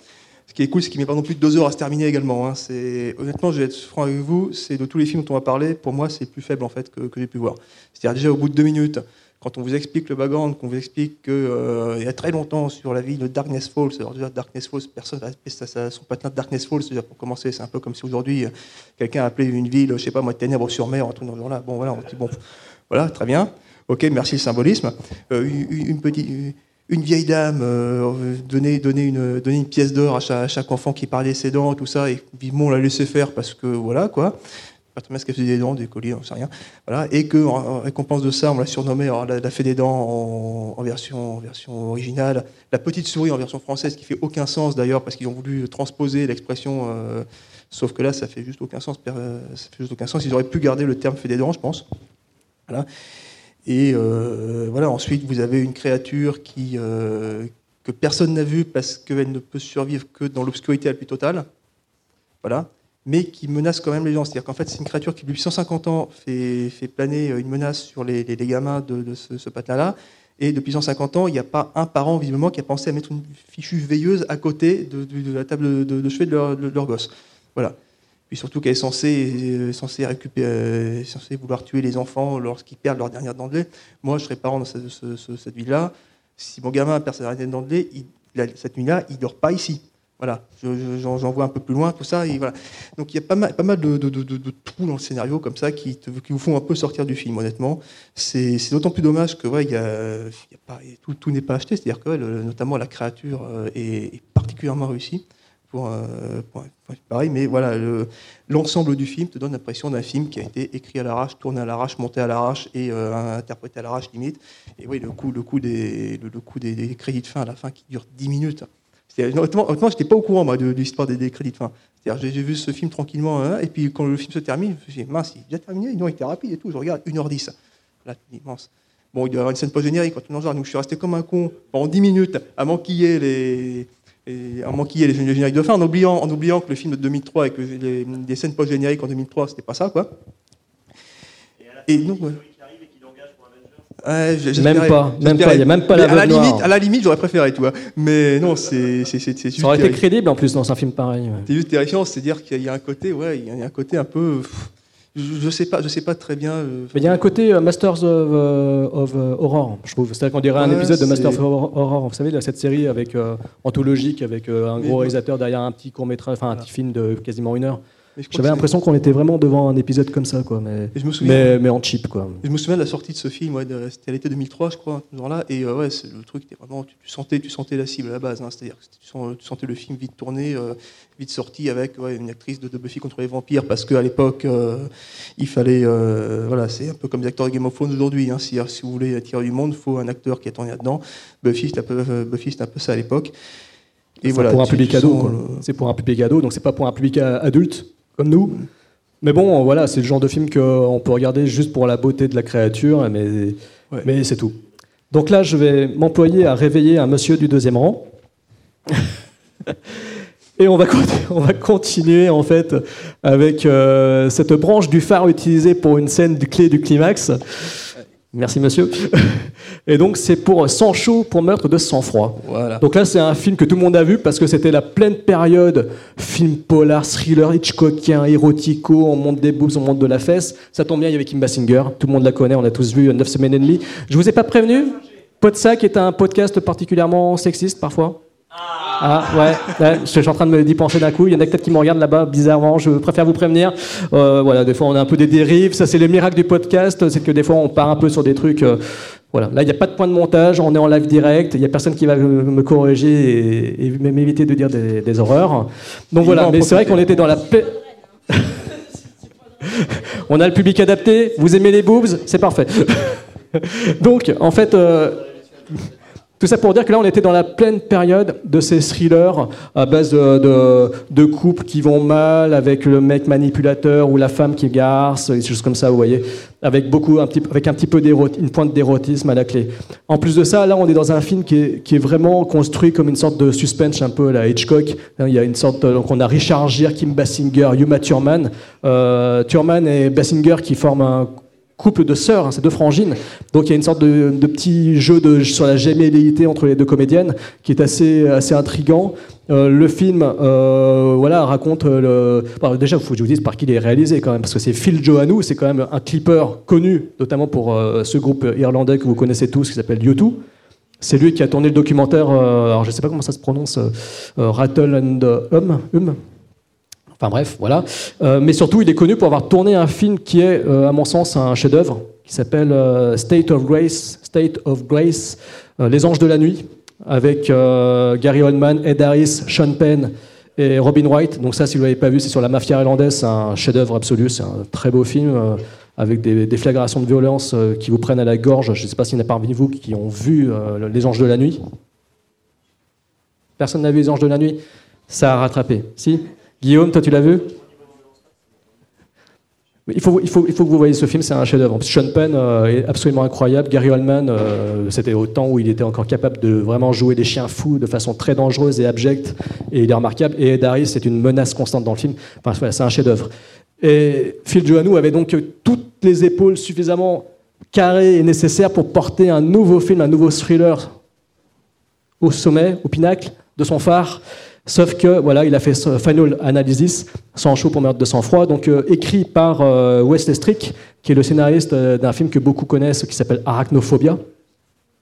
Ce qui est cool, c'est qu'il met pas non plus deux heures à se terminer également. hein. C'est honnêtement, je vais être franc avec vous, c'est de tous les films dont on va parler, pour moi, c'est plus faible en fait que, j'ai pu voir. C'est-à-dire déjà au bout de deux minutes, quand on vous explique le background, qu'on vous explique qu'il il y a très longtemps sur la vie de Darkness Falls, alors déjà Darkness Falls, personne n'a ça, ça, son patin de Darkness Falls, c'est-à-dire pour commencer, c'est un peu comme si aujourd'hui euh, quelqu'un appelait une ville, je sais pas moi, Ténèbres sur mer, un truc dans genre-là. Bon voilà, on dit bon, voilà, très bien. Ok, merci le symbolisme. Euh, une petite, une vieille dame euh, donner, donner, une, une pièce d'or à chaque, enfant qui parlait ses dents, tout ça, et vivement on l'a laissé faire parce que voilà quoi. Pas très bien ce qu'elle faisait des dents, des colliers, on sait rien. Voilà. Et que en, en récompense de ça, on l'a surnommé alors, la, fée des dents en, version, version originale, la petite souris en version française, qui fait aucun sens d'ailleurs parce qu'ils ont voulu transposer l'expression. euh, sauf que là, ça fait juste aucun sens. euh, Ça fait juste aucun sens. Ils auraient pu garder le terme fée des dents, je pense. Voilà. Et euh, voilà, ensuite, vous avez une créature qui, euh, que personne n'a vue parce qu'elle ne peut survivre que dans l'obscurité la plus totale. Voilà. Mais qui menace quand même les gens. C'est-à-dire qu'en fait, c'est une créature qui, depuis 150 ans, fait, fait planer une menace sur les, les- gamins de, de ce, ce patelin-là. Et depuis 150 ans, il n'y a pas un parent, visiblement, qui a pensé à mettre une fichue veilleuse à côté de, la table de, chevet de leur, leur gosse. Voilà. Puis surtout qu'elle est censée, euh, censée, récupérer, euh, censée vouloir tuer les enfants lorsqu'ils perdent leur dernière dent de lait. Moi, je serais parent dans cette, ce- ce- cette ville-là. Si mon gamin perd sa dernière dent de lait, cette nuit-là, il ne dort pas ici. Voilà, Je- je- j'en j'en vois un peu plus loin, tout ça. Donc il y a pas mal, pas mal de, trous dans le scénario comme ça qui, qui vous font un peu sortir du film, honnêtement. C'est d'autant plus dommage que ouais, y y a tout, tout n'est pas acheté, c'est-à-dire que notamment la créature euh, est particulièrement réussie. Pour, euh, pour- pareil, mais voilà, le- l'ensemble du film te donne l'impression d'un film qui a été écrit à l'arrache, tourné à l'arrache, monté à l'arrache et euh, interprété à l'arrache limite. Et oui, le coup, le coup, des, le, coup des, crédits de fin à la fin qui dure 10 minutes. Honnêtement, je n'étais pas au courant moi, de, l'histoire des, crédits de fin. J'ai vu ce film tranquillement, hein, et puis quand le film se termine, je me suis dit, mince, il a déjà terminé, non, il était rapide et tout. Je regarde 1h10. Là, immense. Bon, il doit y avoir une scène post-générique, quand on en genre, donc je suis resté comme un con pendant 10 minutes à manquiller les, et à manquiller les les génériques de fin, en oubliant, en oubliant que le film de 2003 et que les, les scènes post-génériques en 2003, c'était pas ça, quoi. Et donc, ouais. Ouais, Même pas, même pas, il n'y a même pas la à la veuve noire. limite, à la limite, j'aurais préféré, tu vois. Mais non, c'est juste Ça aurait été crédible en plus dans un film pareil. ouais. C'est juste terrifiant, c'est-à-dire qu'il y a un côté, ouais, il y a un côté un peu, pff, je, je sais pas, je sais pas très bien. euh, Mais il y a un côté euh, Masters of, euh, of, euh, Horror, je trouve. C'est-à-dire qu'on dirait un épisode de Masters of Horror. Vous savez, là, cette série avec anthologique, avec un gros réalisateur derrière un petit court métrage, enfin un petit film de quasiment une heure. J'avais l'impression qu'on était vraiment devant un épisode comme ça, quoi. Mais, Et je me souviens- mais, mais en cheap, quoi. Je me souviens de la sortie de ce film, ouais, c'était à l'été 2003, je crois, ce genre-là, et euh, ouais, c'est- le truc était vraiment, tu, tu sentais, tu sentais la cible à la base, hein, c'est-à-dire que tu, sentais le film vite tourné, euh, vite sorti avec ouais, une actrice de, de Buffy contre les vampires, parce qu'à l'époque, euh, il fallait, euh, voilà, c'est un peu comme les acteurs de Game of Thrones aujourd'hui, hein, si, si vous voulez attirer du monde, il faut un acteur qui est tourné là-dedans. Buffy, c'était un peu, un ça à l'époque. C'est pour un public ado, C'est pour un public ado, donc c'est pas pour un public adulte comme nous. Mais bon, voilà, c'est le genre de film qu'on peut regarder juste pour la beauté de la créature, mais, Ouais. mais c'est tout. Donc là, je vais m'employer à réveiller un monsieur du deuxième rang. Et on va, on va continuer en fait avec euh, cette branche du phare utilisée pour une scène de clé du climax. Merci monsieur. Et donc c'est pour Sancho pour meurtre de sang-froid. Voilà. Donc là c'est un film que tout le monde a vu parce que c'était la pleine période film polar, thriller, Hitchcockien, érotico, on monte des boobs, on monte de la fesse. Ça tombe bien, il y avait Kim Basinger, tout le monde la connaît, on a tous vu 9 semaines et demie. Je vous ai pas prévenu? Podsac est un podcast particulièrement sexiste parfois? Ah ouais, ouais, je suis en train de me d'y penser d'un coup. Il y en a peut-être qui me regardent là-bas bizarrement. Je préfère vous prévenir. Euh, voilà, des fois on a un peu des dérives. Ça c'est le miracle du podcast, c'est que des fois on part un peu sur des trucs. euh, voilà, là il n'y a pas de point de montage, on est en live direct. Il n'y a personne qui va me me corriger et, et même éviter de dire des, des horreurs. Donc voilà, mais c'est vrai qu'on était dans la paix. on a le public adapté. Vous aimez les boobs, c'est parfait. Donc en fait. euh, tout ça pour dire que là, on était dans la pleine période de ces thrillers à base de, de- de couples qui vont mal, avec le mec manipulateur ou la femme qui garce, des choses comme ça, vous voyez, avec beaucoup, un petit, avec un petit peu une pointe d'érotisme à la clé. En plus de ça, là, on est dans un film qui est, qui est vraiment construit comme une sorte de suspense un peu à la Hitchcock. Hein, Il y a une sorte, donc on a Richard Gere, Kim Basinger, Yuma Thurman, euh, Thurman et Basinger qui forment un couple de sœurs, hein, c'est deux frangines. Donc il y a une sorte de, petit jeu sur la gémelléité entre les deux comédiennes qui est assez, assez intrigant. Euh, le film euh, voilà, raconte bon, déjà, il faut que je vous dise par qui il est réalisé quand même, parce que c'est Phil Johannou, c'est quand même un clipper connu, notamment pour euh, ce groupe irlandais que vous connaissez tous qui s'appelle U2. C'est lui qui a tourné le documentaire, alors je ne sais pas comment ça se prononce, Rattle and Hum, Hum, Enfin bref, voilà. Euh, mais surtout, il est connu pour avoir tourné un film qui est, euh, à mon sens, un chef-d'œuvre, qui s'appelle euh, State of Grace, State of Grace, Les Anges de la Nuit, avec Gary Oldman, Ed Harris, Sean Penn et Robin Wright. Donc ça, si vous l'avez pas vu, c'est sur la mafia irlandaise, c'est un chef-d'œuvre absolu, c'est un très beau film. avec des déflagrations de violence qui vous prennent à la gorge. Je ne sais pas s'il y en a parmi vous qui ont vu Les Anges de la Nuit. Personne n'a vu Les Anges de la Nuit? Ça a rattrapé. Si? Guillaume, toi tu l'as vu? Il faut, il, faut, il faut que vous voyez ce film, c'est un chef-d'œuvre. Sean Penn euh, est absolument incroyable. Gary Oldman, euh, c'était au temps où il était encore capable de vraiment jouer des chiens fous de façon très dangereuse et abjecte, et il est remarquable. Et Ed Harris, c'est une menace constante dans le film. Enfin, c'est un chef-d'œuvre. Et Phil Johannou avait donc toutes les épaules suffisamment carrées et nécessaires pour porter un nouveau film, un nouveau thriller au sommet, au pinacle de son phare. Sauf que voilà, il a fait Final Analysis, sans chaud pour meurtre de sang-froid, donc euh, écrit par euh, Wes Estrick, qui est le scénariste euh, d'un film que beaucoup connaissent, qui s'appelle Arachnophobia,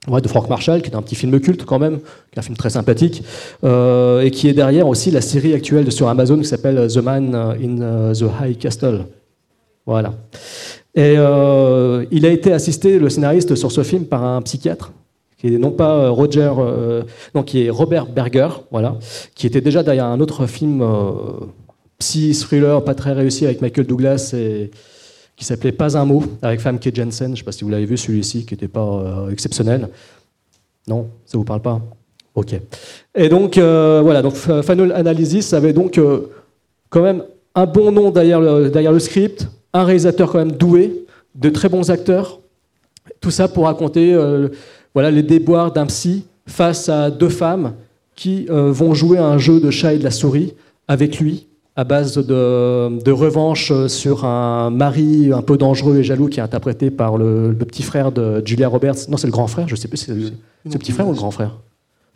ouais, de Frank Marshall, qui est un petit film culte quand même, qui est un film très sympathique, euh, et qui est derrière aussi la série actuelle sur Amazon qui s'appelle The Man in the High Castle. Voilà. Et il a été assisté, le scénariste, sur ce film par un psychiatre qui est non pas euh, Roger, euh, non, qui est Robert Berger, voilà, qui était déjà derrière un autre film euh, psy thriller pas très réussi avec Michael Douglas qui s'appelait Pas un mot avec Famke Jensen. Je ne sais pas si vous l'avez vu celui-ci, qui n'était pas exceptionnel. Non, ça vous parle pas? Ok. Et donc euh, voilà, donc Final Analysis avait donc quand même un bon nom derrière le, derrière le script, un réalisateur quand même doué, de très bons acteurs. Tout ça pour raconter voilà, les déboires d'un psy face à deux femmes qui euh, vont jouer un jeu de chat et de la souris avec lui à base de, de revanche sur un mari un peu dangereux et jaloux qui est interprété par le, le petit frère de Julia Roberts. Non, c'est le grand frère, je sais plus, c'est le, c'est le petit frère ou le grand frère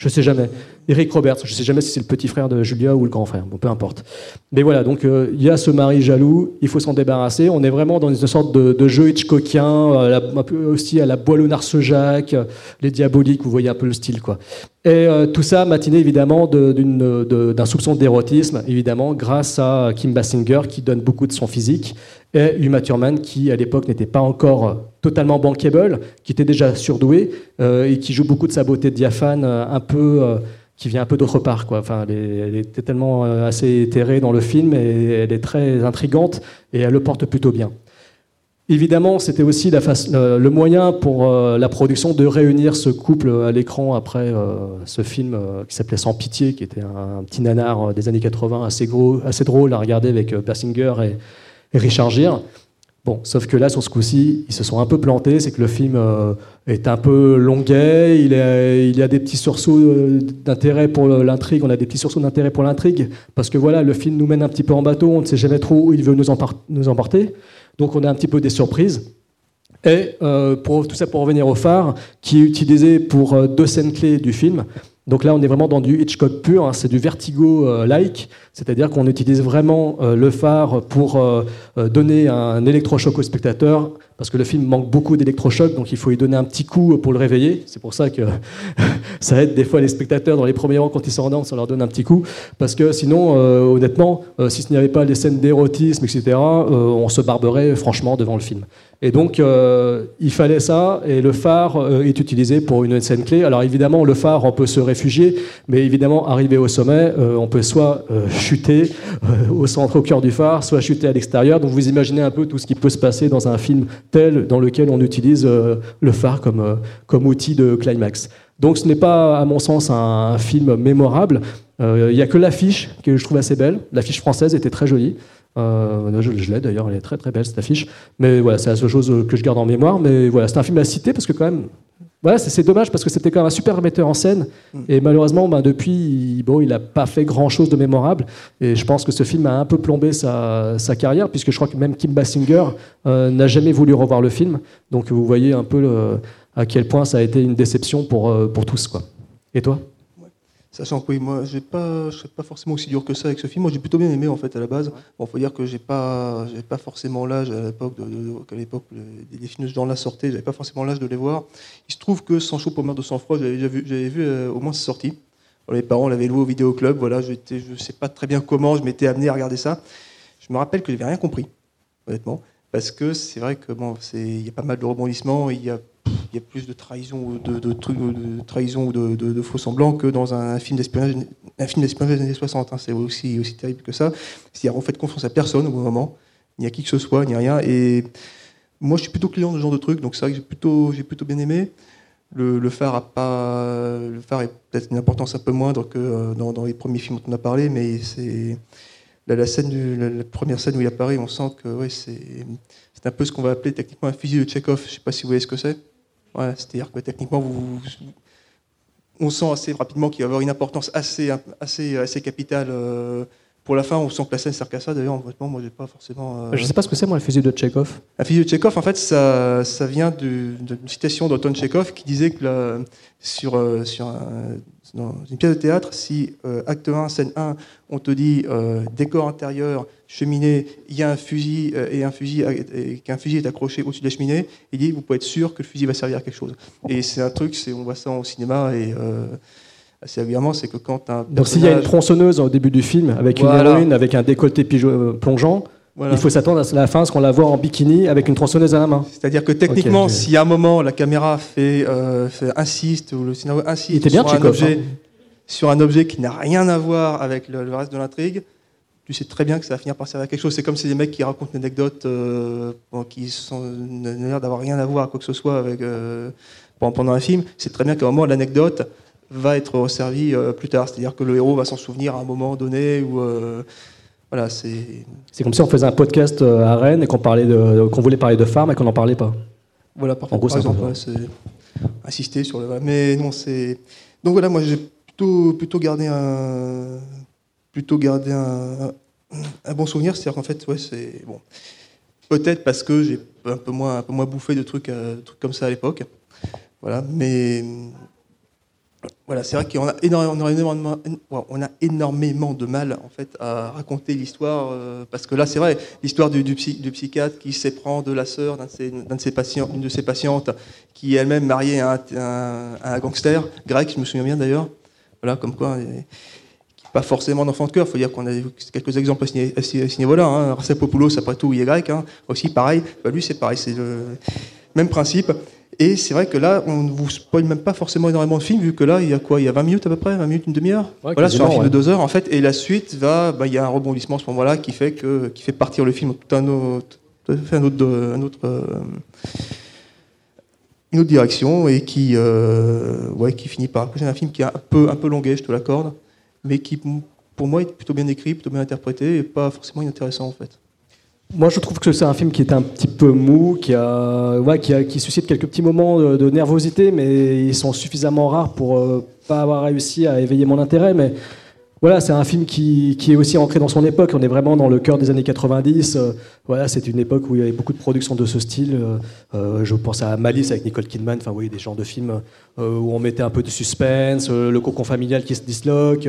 je sais jamais. Eric Roberts, je sais jamais si c'est le petit frère de Julia ou le grand frère, bon, peu importe. Mais voilà, donc euh, il y a ce mari jaloux, il faut s'en débarrasser. On est vraiment dans une sorte de, jeu Hitchcockien, euh, aussi à la boileau narcejac, euh, les diaboliques, vous voyez un peu le style, quoi. Et tout ça matiné évidemment d'un soupçon d'érotisme, évidemment, grâce à Kim Basinger qui donne beaucoup de son physique et Uma Thurman qui à l'époque n'était pas encore euh, totalement bankable, qui était déjà surdoué euh, et qui joue beaucoup de sa beauté diaphane, euh, un peu qui vient un peu d'autre part. Enfin, elle, est, était tellement assez éthérée dans le film et elle est très intrigante et elle le porte plutôt bien. Évidemment, c'était aussi le moyen pour la production de réunir ce couple à l'écran après ce film qui s'appelait Sans pitié, qui était un, petit nanar des années 80, assez, gros, assez drôle à regarder avec et, et Richard Gere. Bon, sauf que là, sur ce coup-ci, ils se sont un peu plantés. C'est que le film euh, est un peu longuet. Il, il y a des petits sursauts euh, d'intérêt pour l'intrigue. On a des petits sursauts d'intérêt pour l'intrigue. Parce que voilà, le film nous mène un petit peu en bateau. On ne sait jamais trop où il veut nous, emporter. Donc on a un petit peu des surprises. Et euh, pour, tout ça pour revenir au phare, qui est utilisé pour deux scènes clés du film. Donc là, on est vraiment dans du Hitchcock pur, hein, c'est du vertigo-like, c'est-à-dire qu'on utilise vraiment euh, le phare pour euh, euh, donner un électrochoc au spectateur, parce que le film manque beaucoup d'électrochocs, donc il faut lui donner un petit coup pour le réveiller. C'est pour ça que ça aide des fois les spectateurs dans les premiers rangs quand ils s'endorment, ça leur donne un petit coup, parce que sinon, euh, honnêtement, euh, si ce n'y avait pas les scènes d'érotisme, etc., euh, on se barberait franchement devant le film. Et donc, euh, il fallait ça, et le phare euh, est utilisé pour une scène clé. Alors évidemment, le phare, on peut se réfugier, mais évidemment, arrivé au sommet, euh, on peut soit chuter au centre, au cœur du phare, soit chuter à l'extérieur. Donc vous imaginez un peu tout ce qui peut se passer dans un film tel dans lequel on utilise le phare comme, comme outil de climax. Donc ce n'est pas, à mon sens, un, un film mémorable. Il n'y a que l'affiche que je trouve assez belle. L'affiche française était très jolie. Euh, je je l'ai d'ailleurs, elle est très très belle cette affiche. Mais voilà, c'est la seule chose que je garde en mémoire. Mais voilà, c'est un film à citer parce que quand même, voilà, c'est dommage parce que c'était quand même un super metteur en scène. Et malheureusement, ben, depuis, il- bon, il n'a pas fait grand chose de mémorable. Et je pense que ce film a un peu plombé sa, sa carrière, puisque je crois que même Kim Basinger euh, n'a jamais voulu revoir le film. Donc vous voyez un peu le- à quel point ça a été une déception pour, euh, pour tous. Quoi. Et toi? Sachant que oui, moi, j'ai pas, je serais pas forcément aussi dur que ça avec ce film. Moi, j'ai plutôt bien aimé en fait à la base. Bon, faut dire que j'ai pas, j'ai pas forcément l'âge à l'époque, de, de- qu'à l'époque les, les films de ce genre-là sortaient, j'avais pas forcément l'âge de les voir. Il se trouve que Sans chaud pour meurtre de sang froid, j'avais déjà vu, j'avais vu euh, au moins sa sortie. Mes parents l'avaient loué au vidéoclub. Voilà, j'étais, je sais pas très bien comment, je m'étais amené à regarder ça. Je me rappelle que j'avais rien compris, honnêtement, parce que c'est vrai que bon, c'est, il y a pas mal de rebondissements, il y a il y a plus de trahison ou de, de, de trahison ou de, faux semblants que dans un film d'espionnage, un film d'espionnage des années 60. hein. C'est aussi, terrible que ça. C'est-à-dire, on fait confiance à personne au d'un moment, ni à qui que ce soit, ni à rien. Et moi, je suis plutôt client de ce genre de trucs, donc c'est vrai que j'ai plutôt, j'ai plutôt bien aimé. Le, phare a pas, le phare est peut-être une importance un peu moindre que euh, dans, les premiers films dont on a parlé, mais c'est la, scène, la, première scène où il apparaît, on sent que ouais, c'est, c'est un peu ce qu'on va appeler techniquement un fusil de Tchekhov. Je sais pas si vous voyez ce que c'est. Ouais, c'est-à-dire que techniquement, vous, on sent assez rapidement qu'il va y avoir une importance assez, assez, assez capitale euh, pour la fin. On sent que la scène sert qu'à ça. D'ailleurs, honnêtement, moi, j'ai pas forcément. euh, Je sais pas ce que c'est, moi, le fusil de Tchekhov. un fusil de Tchekhov, en fait, ça, ça vient du- d'une citation d'Anton Tchekhov qui disait que la- sur, euh, sur un- dans une pièce de théâtre, si euh, acte 1, scène 1, on te dit euh, décor intérieur, cheminée, il y a un fusil euh, et un fusil a- et qu'un fusil est accroché au-dessus de la cheminée, il dit vous pouvez être sûr que le fusil va servir à quelque chose. Et c'est un truc, c'est on voit ça au cinéma et assez régulièrement, c'est que quand un Donc s'il y a une personnage- tronçonneuse au début du film, avec une héroïne, avec un décolleté pigeon- plongeant, Voilà. il faut s'attendre à la fin, à ce qu'on la voit en bikini avec une tronçonneuse à la main. C'est-à-dire que techniquement, je- si à un moment la caméra fait, euh, fait- insiste ou le scénario insiste sur, un objet, hein. sur un objet qui n'a rien à voir avec le, le reste de l'intrigue, tu sais très bien que ça va finir par servir à quelque chose. C'est comme si des mecs qui racontent une anecdote euh, qui n'ont l'air d'avoir rien à voir quoi que ce soit avec, euh, pendant, un film. C'est très bien qu'à un moment l'anecdote va être resservie plus tard. C'est-à-dire que le héros va s'en souvenir à un moment donné ou voilà, c'est C'est comme si on faisait un podcast euh, à Rennes et qu'on parlait de, qu'on voulait parler de femmes et qu'on n'en parlait pas. Voilà, parfois, En gros, par exemple, ouais, c'est insister sur le. Mais non, c'est. Donc voilà, moi j'ai plutôt, plutôt gardé un. Plutôt gardé un, un bon souvenir. C'est-à-dire qu'en fait, ouais, c'est. Bon. Peut-être parce que j'ai un peu moins, un peu moins bouffé de trucs, euh, de trucs comme ça à l'époque. Voilà, mais. Voilà, c'est vrai qu'on a énormément, on a énormément, de mal en fait à raconter l'histoire euh, parce que là c'est vrai l'histoire du, du, psy- du psychiatre qui s'éprend de la sœur d'un de ses, patients, de ses patientes qui est elle-même mariée à un, gangster grec, je me souviens bien d'ailleurs. Voilà, comme quoi, pas forcément d'enfant de cœur. Il faut dire qu'on a quelques exemples à ce, niveau-là. Hein. Rapopoulos, après tout, il est grec. hein. Aussi, pareil. Bah, lui, c'est pareil. C'est le même principe. Et c'est vrai que là, on ne vous spoil même pas forcément énormément de films, vu que là, il y a quoi Il y a 20 minutes à peu près 20 minutes, une demi-heure Ouais, Voilà, sur un film ouais. de deux heures, en fait. Et la suite va. bah, il y a un rebondissement à ce moment-là qui fait, que, qui fait partir le film dans tout un autre, un un autre, euh, une autre direction et qui, euh, ouais, qui finit par. C'est un film qui est un peu, un peu longuet, je te l'accorde, mais qui, pour moi, est plutôt bien écrit, plutôt bien interprété et pas forcément inintéressant, en fait. Moi, je trouve que c'est un film qui est un petit peu mou, qui, a, ouais, qui, suscite quelques petits moments de, nervosité, mais ils sont suffisamment rares pour euh, pas avoir réussi à éveiller mon intérêt. Mais voilà, c'est un film qui, est aussi ancré dans son époque. On est vraiment dans le cœur des années 90. Euh, voilà, c'est une époque où il y avait beaucoup de productions de ce style. Euh, euh je pense à Malice avec Nicole Kidman. Enfin, voyez, des genres de films où on mettait un peu de suspense, le cocon familial qui se disloque,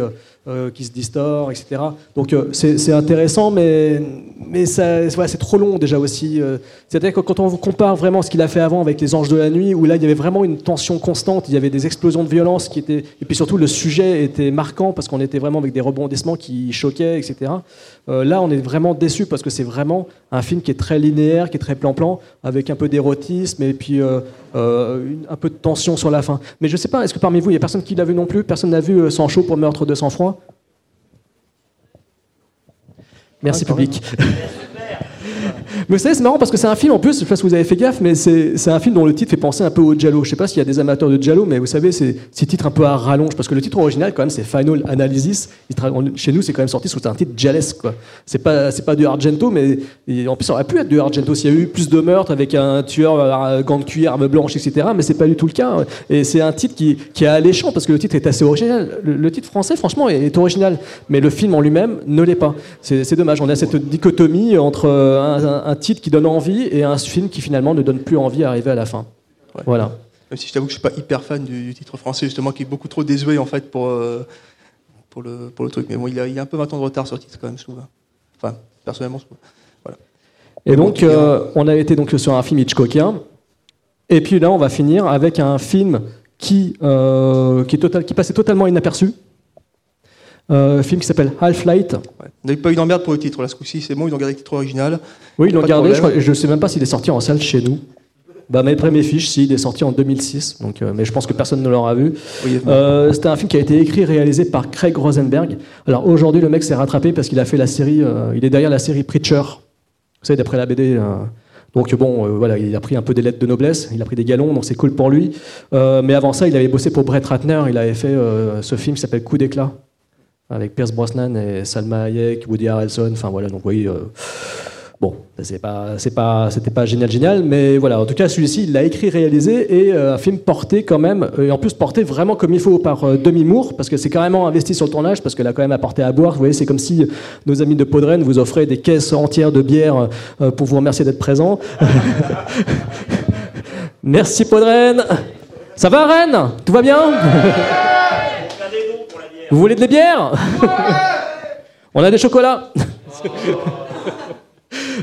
qui se distord, etc. Donc, c'est intéressant, mais, mais c'est trop long déjà aussi. C'est-à-dire que quand on compare vraiment ce qu'il a fait avant avec Les Anges de la Nuit, où là, il y avait vraiment une tension constante, il y avait des explosions de violence qui étaient. Et puis surtout, le sujet était marquant parce qu'on était vraiment avec des rebondissements qui choquaient, etc. Euh, là, on est vraiment déçu parce que c'est vraiment un film qui est très linéaire, qui est très plan-plan, avec un peu d'érotisme et puis euh, euh, un peu de tension sur la fin. Mais je ne sais pas, est-ce que parmi vous, il n'y a personne qui l'a vu non plus? Personne n'a vu Sans chaud pour meurtre de sang-froid? Merci public. Mais vous savez, c'est marrant parce que c'est un film, en plus, je sais pas si vous avez fait gaffe, mais c'est un film dont le titre fait penser un peu au Giallo. Je sais pas s'il y a des amateurs de Giallo, mais vous savez, c'est ces titres un peu à rallonge, parce que le titre original, quand même, c'est Final Analysis. Chez nous, c'est quand même sorti sous un titre jalesque, quoi. C'est pas, pas du Argento, mais en plus, ça aurait pu être du Argento s'il y a eu plus de meurtres avec un tueur, euh, gants de cuir, arme blanche, etc. Mais c'est pas du tout le cas. Et c'est un titre qui, qui est alléchant parce que le titre est assez original. Le, titre français, franchement, est, original, mais le film en lui-même ne l'est pas. C'est dommage. On a cette dichotomie entre un, un titre qui donne envie et un film qui finalement ne donne plus envie à arriver à la fin. Voilà. Même si je t'avoue que je suis pas hyper fan du, titre français, justement, qui est beaucoup trop désuet en fait pour, euh, pour, le, pour le truc. Mais bon, il y, a, il a un peu 20 ans de retard sur le titre quand même, je trouve. Enfin, personnellement, je trouve. Voilà. Et donc, euh, on a été donc sur un film Hitchcockien. Et puis là, on va finir avec un film qui, euh, qui, est total, qui passait totalement inaperçu. Euh, film qui s'appelle Half-Light. Ouais. On n'a pas eu d'emmerde pour le titre là ce coup-ci, c'est bon, ils ont gardé le titre original. Oui, ils l'ont gardé, je ne sais même pas s'il est sorti en salle chez nous. Bah, mais après mes fiches, si, il est sorti en 2006, donc, euh, mais je pense que personne ne l'aura vu. euh, C'était un film qui a été écrit et réalisé par Craig Rosenberg. Alors aujourd'hui, le mec s'est rattrapé parce qu'il a fait la série, euh, il est derrière la série Preacher, vous savez, d'après la BD. Donc bon, voilà, il a pris un peu des lettres de noblesse, il a pris des galons, donc c'est cool pour lui. mais avant ça, il avait bossé pour Brett Ratner, il avait fait ce film qui s'appelle Coup d'éclat avec Pierce Brosnan et Salma Hayek, Woody Harrelson. Enfin voilà, donc oui. Euh, bon, c'est pas, c'est pas, c'était pas génial, génial, mais voilà. En tout cas, celui-ci, il l'a écrit, réalisé et euh, un film porté quand même, et en plus porté vraiment comme il faut par euh, Demi Moore, parce que c'est carrément investi sur le tournage, parce qu'elle a quand même apporté à boire. Vous voyez, c'est comme si nos amis de Podren vous offraient des caisses entières de bière pour vous remercier d'être présent. Merci Podren. Ça va Rennes? Tout va bien? vous voulez de la bière On a des chocolats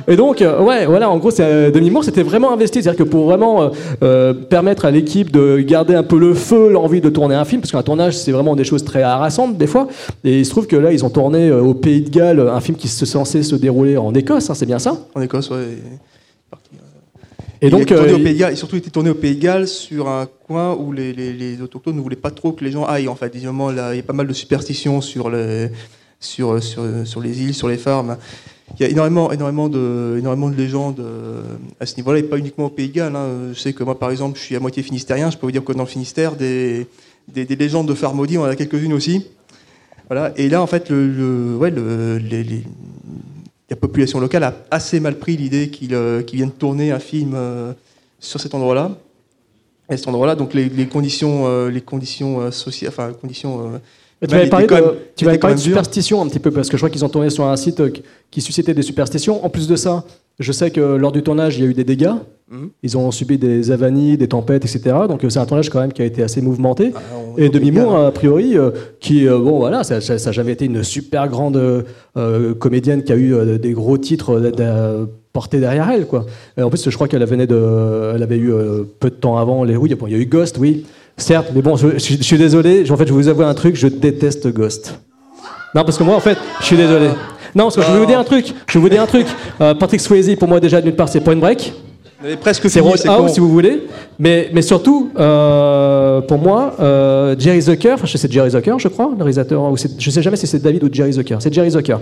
Et donc, euh, ouais, voilà, en gros, euh, Demi Moore c'était vraiment investi. C'est-à-dire que pour vraiment euh, permettre à l'équipe de garder un peu le feu, l'envie de tourner un film, parce qu'un tournage, c'est vraiment des choses très harassantes, des fois. Et il se trouve que là, ils ont tourné au Pays de Galles un film qui se censé se dérouler en Écosse, hein, c'est bien ça? En Écosse, ouais. Et, donc, euh, et surtout, il était tourné au Pays Galles sur un coin où les, les, autochtones ne voulaient pas trop que les gens aillent. En fait, Évidemment, là, il y a pas mal de superstitions sur les, sur, sur, sur les îles, sur les farms. Il y a énormément, énormément, de, énormément de légendes euh, à ce niveau-là, et pas uniquement au Pays Galles. Hein. Je sais que moi, par exemple, je suis à moitié finistérien. Je peux vous dire que dans le Finistère, des, des, légendes de maudits, on en a quelques-unes aussi. Voilà. Et là, en fait, le, ouais, le, les, la population locale a assez mal pris l'idée qu'ils euh, viennent tourner un film euh, sur cet endroit-là. Et cet endroit-là, donc les, conditions, euh, les conditions sociales, enfin conditions. tu vas parler de, tu vas parler de superstition un petit peu parce que je crois qu'ils ont tourné sur un site qui suscitait des superstitions. En plus de ça, je sais que lors du tournage, il y a eu des dégâts. Mhm. Ils ont subi des avanies, des tempêtes, etc. Donc c'est un tournage quand même qui a été assez mouvementé. Ah, et Demi Moore, a priori, euh, qui, euh, bon voilà, ça n'a jamais été une super grande euh, comédienne qui a eu des gros titres portés derrière elle, quoi. en plus, je crois qu'elle venait de, elle avait eu peu de temps avant les, oui, il y a eu Ghost, oui, certes, mais bon, je, suis désolé. En fait, je vais vous avouer un truc, je déteste Ghost. Non, parce que moi, en fait, je suis désolé. Non, parce que je vais vous dire un truc. Je vais vous dire un truc. Patrick Swayze, pour moi, déjà, d'une part, c'est Point Break presque c'est Roadhouse si vous voulez, mais, mais surtout euh, pour moi euh, Jerry Zucker, enfin c'est Jerry Zucker je crois, le réalisateur, ou je sais jamais si c'est David ou Jerry Zucker, c'est Jerry Zucker.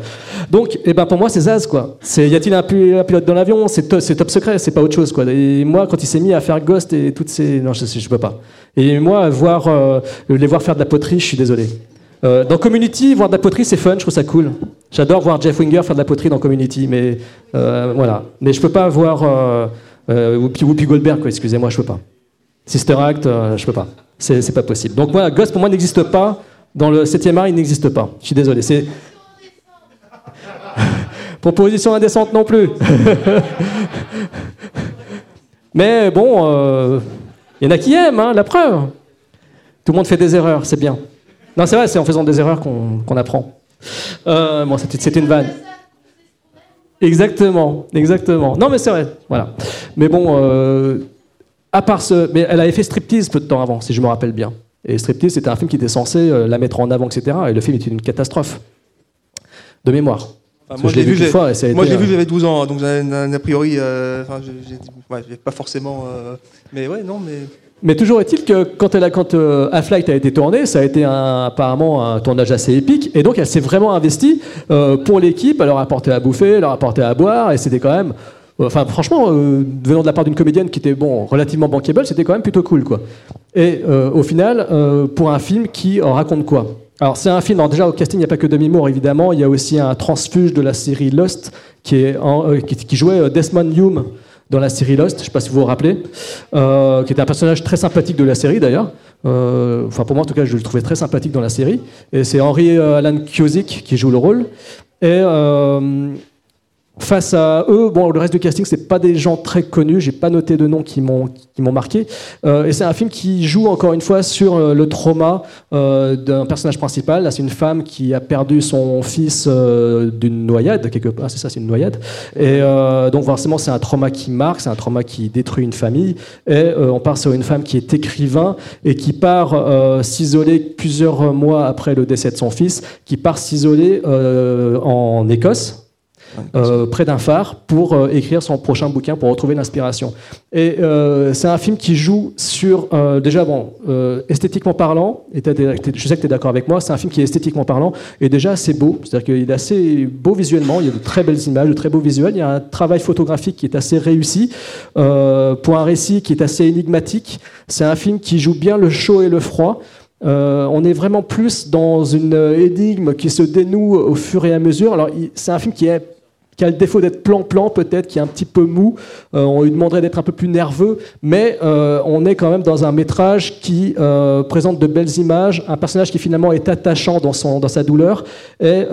Donc et eh ben pour moi c'est Zaz quoi. C'est y a-t-il un, pilote dans l'avion, c'est top secret, c'est pas autre chose quoi. Et moi quand il s'est mis à faire Ghost et toutes ces, non je, je peux pas. Et moi voir euh, les voir faire de la poterie, je suis désolé. dans Community, voir de la poterie, c'est fun, je trouve ça cool. J'adore voir Jeff Winger faire de la poterie dans Community, mais voilà. Mais je peux pas voir euh, Whoopi, Goldberg, excusez-moi, je peux pas. Sister Act, euh, je peux pas. C'est pas possible. Donc voilà, Ghost pour moi n'existe pas Dans le 7e art, il n'existe pas. Je suis désolé. C'est. Proposition indécente non plus. Mais bon, euh, il y en a qui aiment, hein, la preuve. Tout le monde fait des erreurs, c'est bien. Non, c'est vrai, c'est en faisant des erreurs qu'on apprend. Euh, bon, c'était une vanne. Exactement, exactement. Non, mais c'est vrai, voilà. Mais bon, euh, à part ce. Mais elle avait fait Striptease peu de temps avant, si je me rappelle bien. Et Striptease, c'était un film qui était censé euh, la mettre en avant, etc. Et le film était une catastrophe. De mémoire. moi, je l'ai vu, vu fois, et moi, je l'ai vu, j'avais 12 ans, donc a priori, euh, enfin, j'ai pas forcément. mais ouais, non, mais. Mais toujours est-il que quand, elle a, quand euh, a été tourné, ça a été apparemment un tournage assez épique, et donc elle s'est vraiment investie euh, pour l'équipe, elle leur a apporté à bouffer, elle leur a apporté à boire, et c'était quand même, euh, enfin franchement, venant de la part d'une comédienne qui était bon, relativement bankable, c'était quand même plutôt cool, quoi. Et au final, pour un film qui raconte quoi? Alors c'est un film, déjà au casting il n'y a pas que Demi Moore évidemment, il y a aussi un transfuge de la série Lost qui, qui jouait Desmond Hume, dans la série Lost, je ne sais pas si vous vous rappelez, euh, qui était un personnage très sympathique de la série d'ailleurs. Euh, enfin pour moi en tout cas je le trouvais très sympathique dans la série. Et c'est Henry euh, Alan Kiozik qui joue le rôle. Et Face à eux, bon, le reste du casting, c'est pas des gens très connus. J'ai pas noté de noms qui m'ont qui m'ont marqué. Euh, et c'est un film qui joue encore une fois sur euh, le trauma euh, d'un personnage principal. Là, c'est une femme qui a perdu son fils euh, d'une noyade quelque part. C'est ça, c'est une noyade. Et euh, donc forcément, c'est un trauma qui marque, c'est un trauma qui détruit une famille. Et euh, on part sur une femme qui est écrivain et qui part s'isoler plusieurs mois après le décès de son fils, qui part s'isoler en Écosse euh, près d'un phare pour euh, écrire son prochain bouquin, pour retrouver l'inspiration. Et euh, c'est un film qui joue sur, déjà, bon, esthétiquement parlant, et je sais que tu es d'accord avec moi, c'est un film qui est esthétiquement parlant, et déjà assez beau, c'est-à-dire qu'il est assez beau visuellement, il y a de très belles images, de très beaux visuels, il y a un travail photographique qui est assez réussi, pour un récit qui est assez énigmatique. C'est un film qui joue bien le chaud et le froid. on est vraiment plus dans une énigme qui se dénoue au fur et à mesure. Alors, c'est un film qui est qui a le défaut d'être plan-plan peut-être, qui est un petit peu mou. Euh, on lui demanderait d'être un peu plus nerveux, mais euh, on est quand même dans un métrage qui euh, présente de belles images, un personnage qui finalement est attachant dans, son, dans sa douleur, et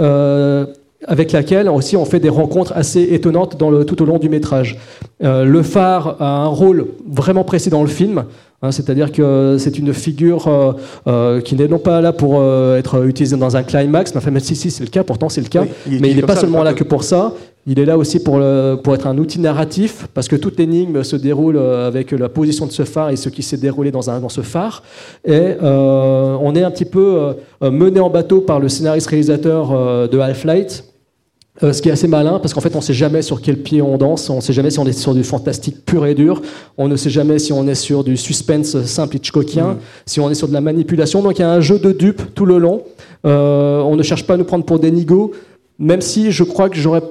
avec laquelle aussi on fait des rencontres assez étonnantes dans le, tout au long du métrage. le phare a un rôle vraiment précis dans le film. Hein, c'est-à-dire que c'est une figure euh, euh, qui n'est non pas là pour euh, être utilisée dans un climax, mais enfin, même si, si c'est le cas, pourtant c'est le cas, mais il n'est pas seulement là que pour ça, il est là aussi pour, pour être un outil narratif, parce que toute énigme se déroule avec la position de ce phare et ce qui s'est déroulé dans, un, dans ce phare. Et on est un petit peu mené en bateau par le scénariste-réalisateur de Half-Light, euh, ce qui est assez malin, parce qu'en fait, on ne sait jamais sur quel pied on danse, on ne sait jamais si on est sur du fantastique pur et dur, on ne sait jamais si on est sur du suspense simple Hitchcockien, mm. si on est sur de la manipulation. Donc il y a un jeu de dupes tout le long. Euh, on ne cherche pas à nous prendre pour des nigauds, même si je crois que j'aurais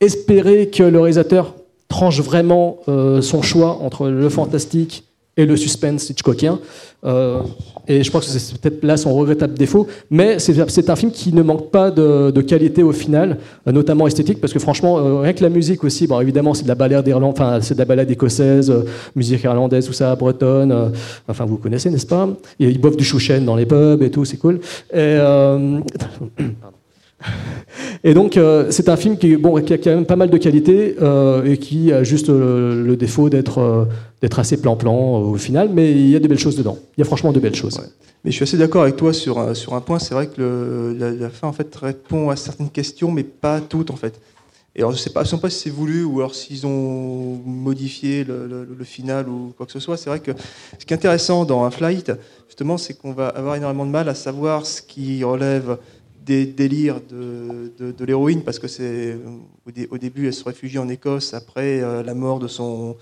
espéré que le réalisateur tranche vraiment euh, son choix entre le fantastique et le suspense Hitchcockien. Euh, et je pense que c'est peut-être là son regrettable défaut. Mais c'est un film qui ne manque pas de, qualité au final, euh, notamment esthétique, parce que franchement, euh, rien que la musique aussi, bon, évidemment, c'est de la balade d'Irlande, enfin, c'est de la balade écossaise, musique irlandaise, tout ça, bretonne. enfin, vous connaissez, n'est-ce pas? Et Ils boivent du chouchen dans les pubs et tout, c'est cool. Et, Et donc, euh, c'est un film qui, a quand même pas mal de qualités euh, et qui a juste euh, le défaut d'être assez plan-plan au final, mais il y a de belles choses dedans. Il y a franchement de belles choses. Mais je suis assez d'accord avec toi sur, un point. C'est vrai que la, fin en fait répond à certaines questions, mais pas toutes en fait. Et alors, je ne sais pas, sais pas si c'est voulu ou alors s'ils ont modifié le, le, final ou quoi que ce soit. C'est vrai que ce qui est intéressant dans un flight, justement, c'est qu'on va avoir énormément de mal à savoir ce qui relève des délires de, l'héroïne, parce que c'est au, début, elle se réfugie en Écosse après euh, la mort de son,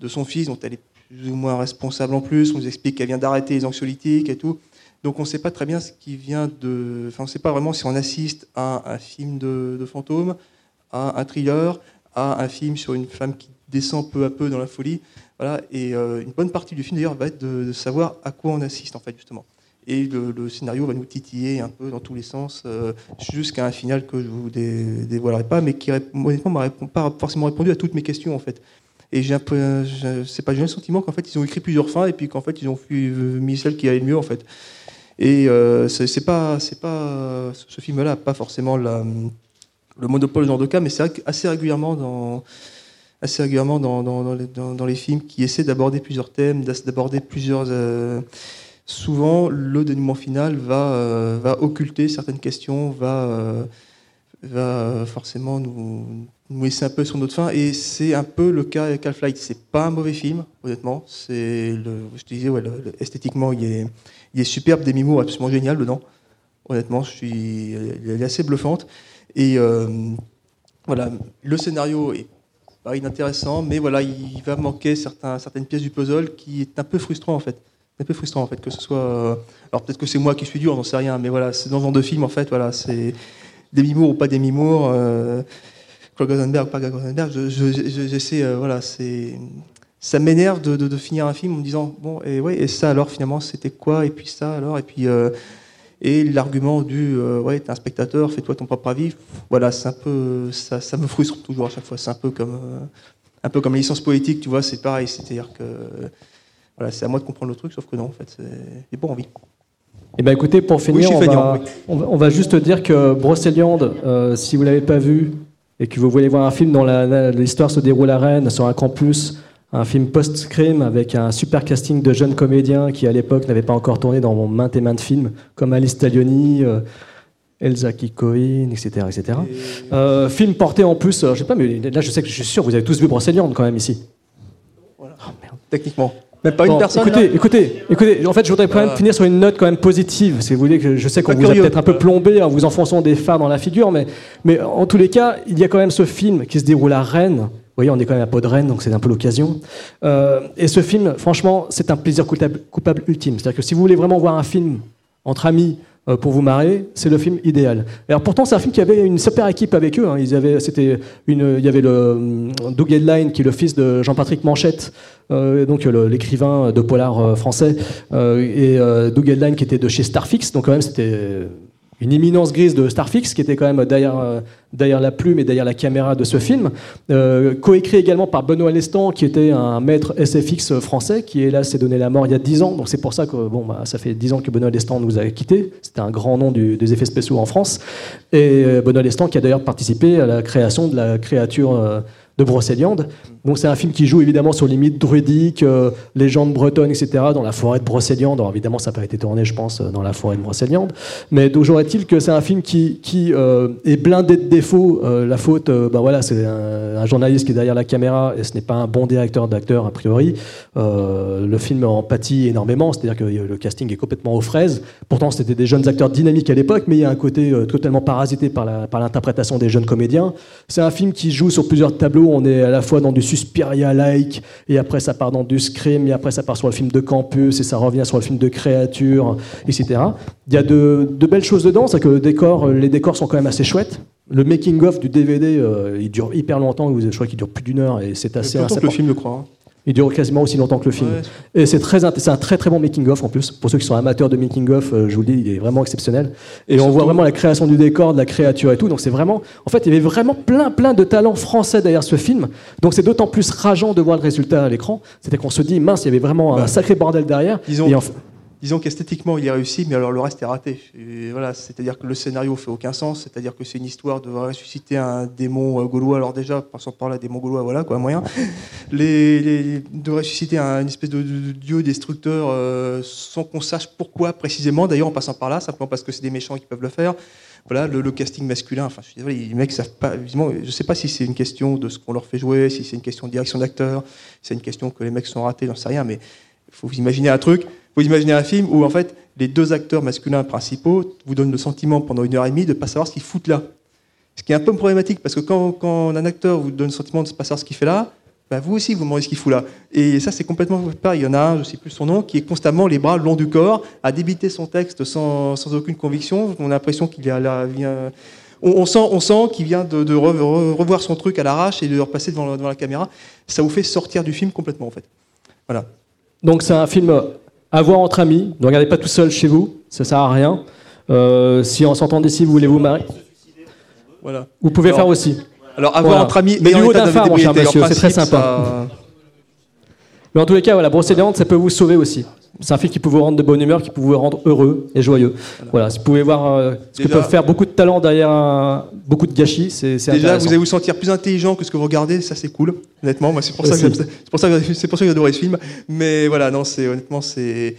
de son fils, dont elle est plus ou moins responsable en plus. On nous explique qu'elle vient d'arrêter les anxiolytiques et tout. Donc on ne sait pas très bien ce qui vient de. Enfin, on ne sait pas vraiment si on assiste à un film de, de fantôme, à un thriller, à un film sur une femme qui descend peu à peu dans la folie. Voilà. Et euh, une bonne partie du film d'ailleurs va être de, de, savoir à quoi on assiste en fait justement et le, scénario va nous titiller un peu dans tous les sens euh, jusqu'à un final que je vous dévoilerai pas, mais qui honnêtement m'a pas forcément répondu à toutes mes questions en fait. Et j'ai un peu, c'est pas j'ai le sentiment qu'en fait ils ont écrit plusieurs fins et puis qu'en fait ils ont mis celle qui allait le mieux en fait. Et euh, c'est pas, c'est pas, ce film-là n'a pas forcément le monopole genre de cas, mais c'est assez régulièrement dans, assez régulièrement dans, dans, dans les, dans- dans films qui essaient d'aborder plusieurs thèmes, d'aborder plusieurs. euh, souvent, le dénouement final va, euh, va occulter certaines questions, va, euh, va euh, forcément nous, nous laisser un peu sur notre fin. Et c'est un peu le cas avec Half-Life. C'est pas un mauvais film, honnêtement. C'est je te disais, esthétiquement, il est, il est superbe, des mimos absolument génial dedans. Honnêtement, je suis, elle est assez bluffante. Et voilà, le scénario est pas inintéressant, mais voilà, il va manquer certaines pièces du puzzle qui est un peu frustrant en fait. Un peu frustrant en fait que ce soit. euh, Alors peut-être que c'est moi qui suis dur, j'en sais rien, mais voilà, c'est dans genre de film en fait, voilà, c'est des mimours ou pas des mimours. Euh, Rosenberg ou pas Claude Rosenberg, je- je- je- j'essaie, euh, voilà, c'est. Ça m'énerve de, finir un film en me disant bon et ouais et ça alors finalement c'était quoi et puis ça alors et puis euh, et l'argument du ouais, t'es un spectateur, fais-toi ton propre avis, voilà, c'est un peu ça, ça me frustre toujours à chaque fois. C'est un peu comme un peu comme la licence poétique, tu vois, c'est pareil, c'est-à-dire que voilà, c'est à moi de comprendre le truc, sauf que non, en fait, c'est j'ai pas envie. Eh ben écoutez, pour finir, on, feignant, va, oui. on va- on va juste dire que Brocéliande, euh, si vous l'avez pas vu et que vous voulez voir un film dont l'histoire se déroule à Rennes, sur un campus, un film post-crime avec un super casting de jeunes comédiens qui à l'époque n'avaient pas encore tourné dans maintes et maintes films, comme Alice Taglioni, euh, Elsa Kikoïn, etc. etc. Euh, film porté en plus, je sais pas, mais là je sais que je suis sûr, vous avez tous vu Brocéliande quand même ici. Techniquement. Même pas une personne Écoutez, là écoutez, écoutez. En fait, je voudrais quand même finir sur une note quand même positive. Si vous voulez, que je sais qu'on vous a peut-être un peu plombé en vous enfonçant des phares dans la figure, mais, mais en tous les cas, il y a quand même ce film qui se déroule à Rennes. Vous voyez, on est quand même à Rennes, donc c'est un peu l'occasion. Euh, et ce film, franchement, c'est un plaisir coupable, coupable ultime. C'est-à-dire que si vous voulez vraiment voir un film entre amis euh, pour vous marrer, c'est le film idéal. Alors pourtant, c'est un film qui avait une super équipe avec eux. hein. Ils avaient, c'était une, il y avait le hum, Doug Headline, qui est le fils de Jean-Patrick Manchette, donc le- l'écrivain de polar euh, français, euh, et euh, Doug Headline qui était de chez Starfix. Donc quand même, c'était une imminence grise de Starfix qui était quand même derrière, euh, derrière la plume et derrière la caméra de ce film. Euh, coécrit également par Benoît Lestan qui était un maître SFX français qui hélas s'est donné la mort il y a 10 ans. Donc c'est pour ça que bon, bah, ça fait 10 ans que Benoît Lestan nous a quittés. C'était un grand nom des effets spéciaux en France. Et euh, Benoît Lestan qui a d'ailleurs participé à la création de la créature euh, de Brocéliande. Donc c'est un film qui joue évidemment sur les mythes druidiques, euh, légendes bretonnes, etc. dans la forêt de Brocéliande. Alors évidemment ça n'a pas été tourné, je pense, euh, dans la forêt de Brocéliande. Mais toujours est-il que c'est un film qui, qui euh, est blindé de défauts. Euh, la faute, bah voilà, c'est un, journaliste qui est derrière la caméra et ce n'est pas un bon directeur d'acteur a priori. Le film en pâtit énormément, c'est-à-dire que le casting est complètement aux fraises. Pourtant c'était des jeunes acteurs dynamiques à l'époque, mais il y a un côté totalement parasité par la- par l'interprétation des jeunes comédiens. C'est un film qui joue sur plusieurs tableaux. On est à la fois dans du Suspiria-like, et après ça part dans du Scream, et après ça part sur le film de campus, et ça revient sur le film de créature, etc. Il y a de, de belles choses dedans, c'est que le décor, euh, les décors sont quand même assez chouettes. Le making-of du DVD, euh, il dure hyper longtemps, je crois qu'il dure plus d'une heure, et c'est assez... Plus longtemps que le film, je crois. Il dure quasiment aussi longtemps que le film. Ouais. Et c'est très, c'est un très très bon making of en plus. Pour ceux qui sont amateurs de making of, euh, je vous le dis, il est vraiment exceptionnel. Et on voit vraiment la création du décor, de la créature et tout. Donc c'est vraiment, en fait, il y avait vraiment plein plein de talents français derrière ce film. Donc c'est d'autant plus rageant de voir le résultat à l'écran. C'était qu'on se dit mince, il y avait vraiment un sacré bordel derrière. Et en- disons qu'esthétiquement, il est réussi, mais alors le reste est raté. Et voilà, c'est-à-dire que le scénario fait aucun sens, c'est-à-dire que c'est une histoire de ressusciter un démon euh, gaulois. Alors déjà, passons par là, démon gaulois, voilà quoi, moyen. Les, les- de ressusciter un, une espèce de, de- de dieu destructeur euh, sans qu'on sache pourquoi précisément. D'ailleurs, en passant par là, simplement parce que c'est des méchants qui peuvent le faire. Voilà, le, le casting masculin. Enfin, je suis désolé, les mecs savent pas. Évidemment, je sais pas si c'est une question de ce qu'on leur fait jouer, si c'est une question de direction d'acteur, si c'est une question que les mecs sont ratés, j'en sais rien, mais il faut vous imaginer un truc, faut imaginer un film où en fait les deux acteurs masculins principaux vous donnent le sentiment pendant une heure et demie de ne pas savoir ce qu'ils foutent là. Ce qui est un peu problématique parce que quand, un acteur vous donne le sentiment de ne pas savoir ce qu'il fait là, bah vous aussi vous demandez ce qu'il fout là. Et ça c'est complètement pareil. Il y en a un, je ne sais plus son nom, qui est constamment les bras le long du corps à débiter son texte sans, aucune conviction. On a l'impression qu'il vient, on, on sent, qu'il vient de, de re- re- revoir son truc à l'arrache et de repasser devant, devant la caméra. Ça vous fait sortir du film complètement en fait. Voilà. Donc c'est un film à voir entre amis. Ne regardez pas tout seul chez vous, ça sert à rien. Euh, si en sortant d'ici vous voulez vous marier, Voilà. vous pouvez Alors- faire aussi. Alors, avoir Voilà. entre amis Mais du haut d'un phare, mon cher monsieur, c'est très sympa. ça- Mais en tous les cas, voilà, brosséliande, ça peut vous sauver aussi. C'est un film qui peut vous rendre de bonne humeur, qui peut vous rendre heureux et joyeux. Voilà, si vous pouvez voir euh, ce que peuvent faire beaucoup de talents derrière un- beaucoup de gâchis, c'est Déjà, vous allez vous sentir plus intelligent que ce que vous regardez, ça c'est cool. Honnêtement, moi c'est pour ça que pour ça que pour ça que ce film. Mais voilà, non, c'est honnêtement c'est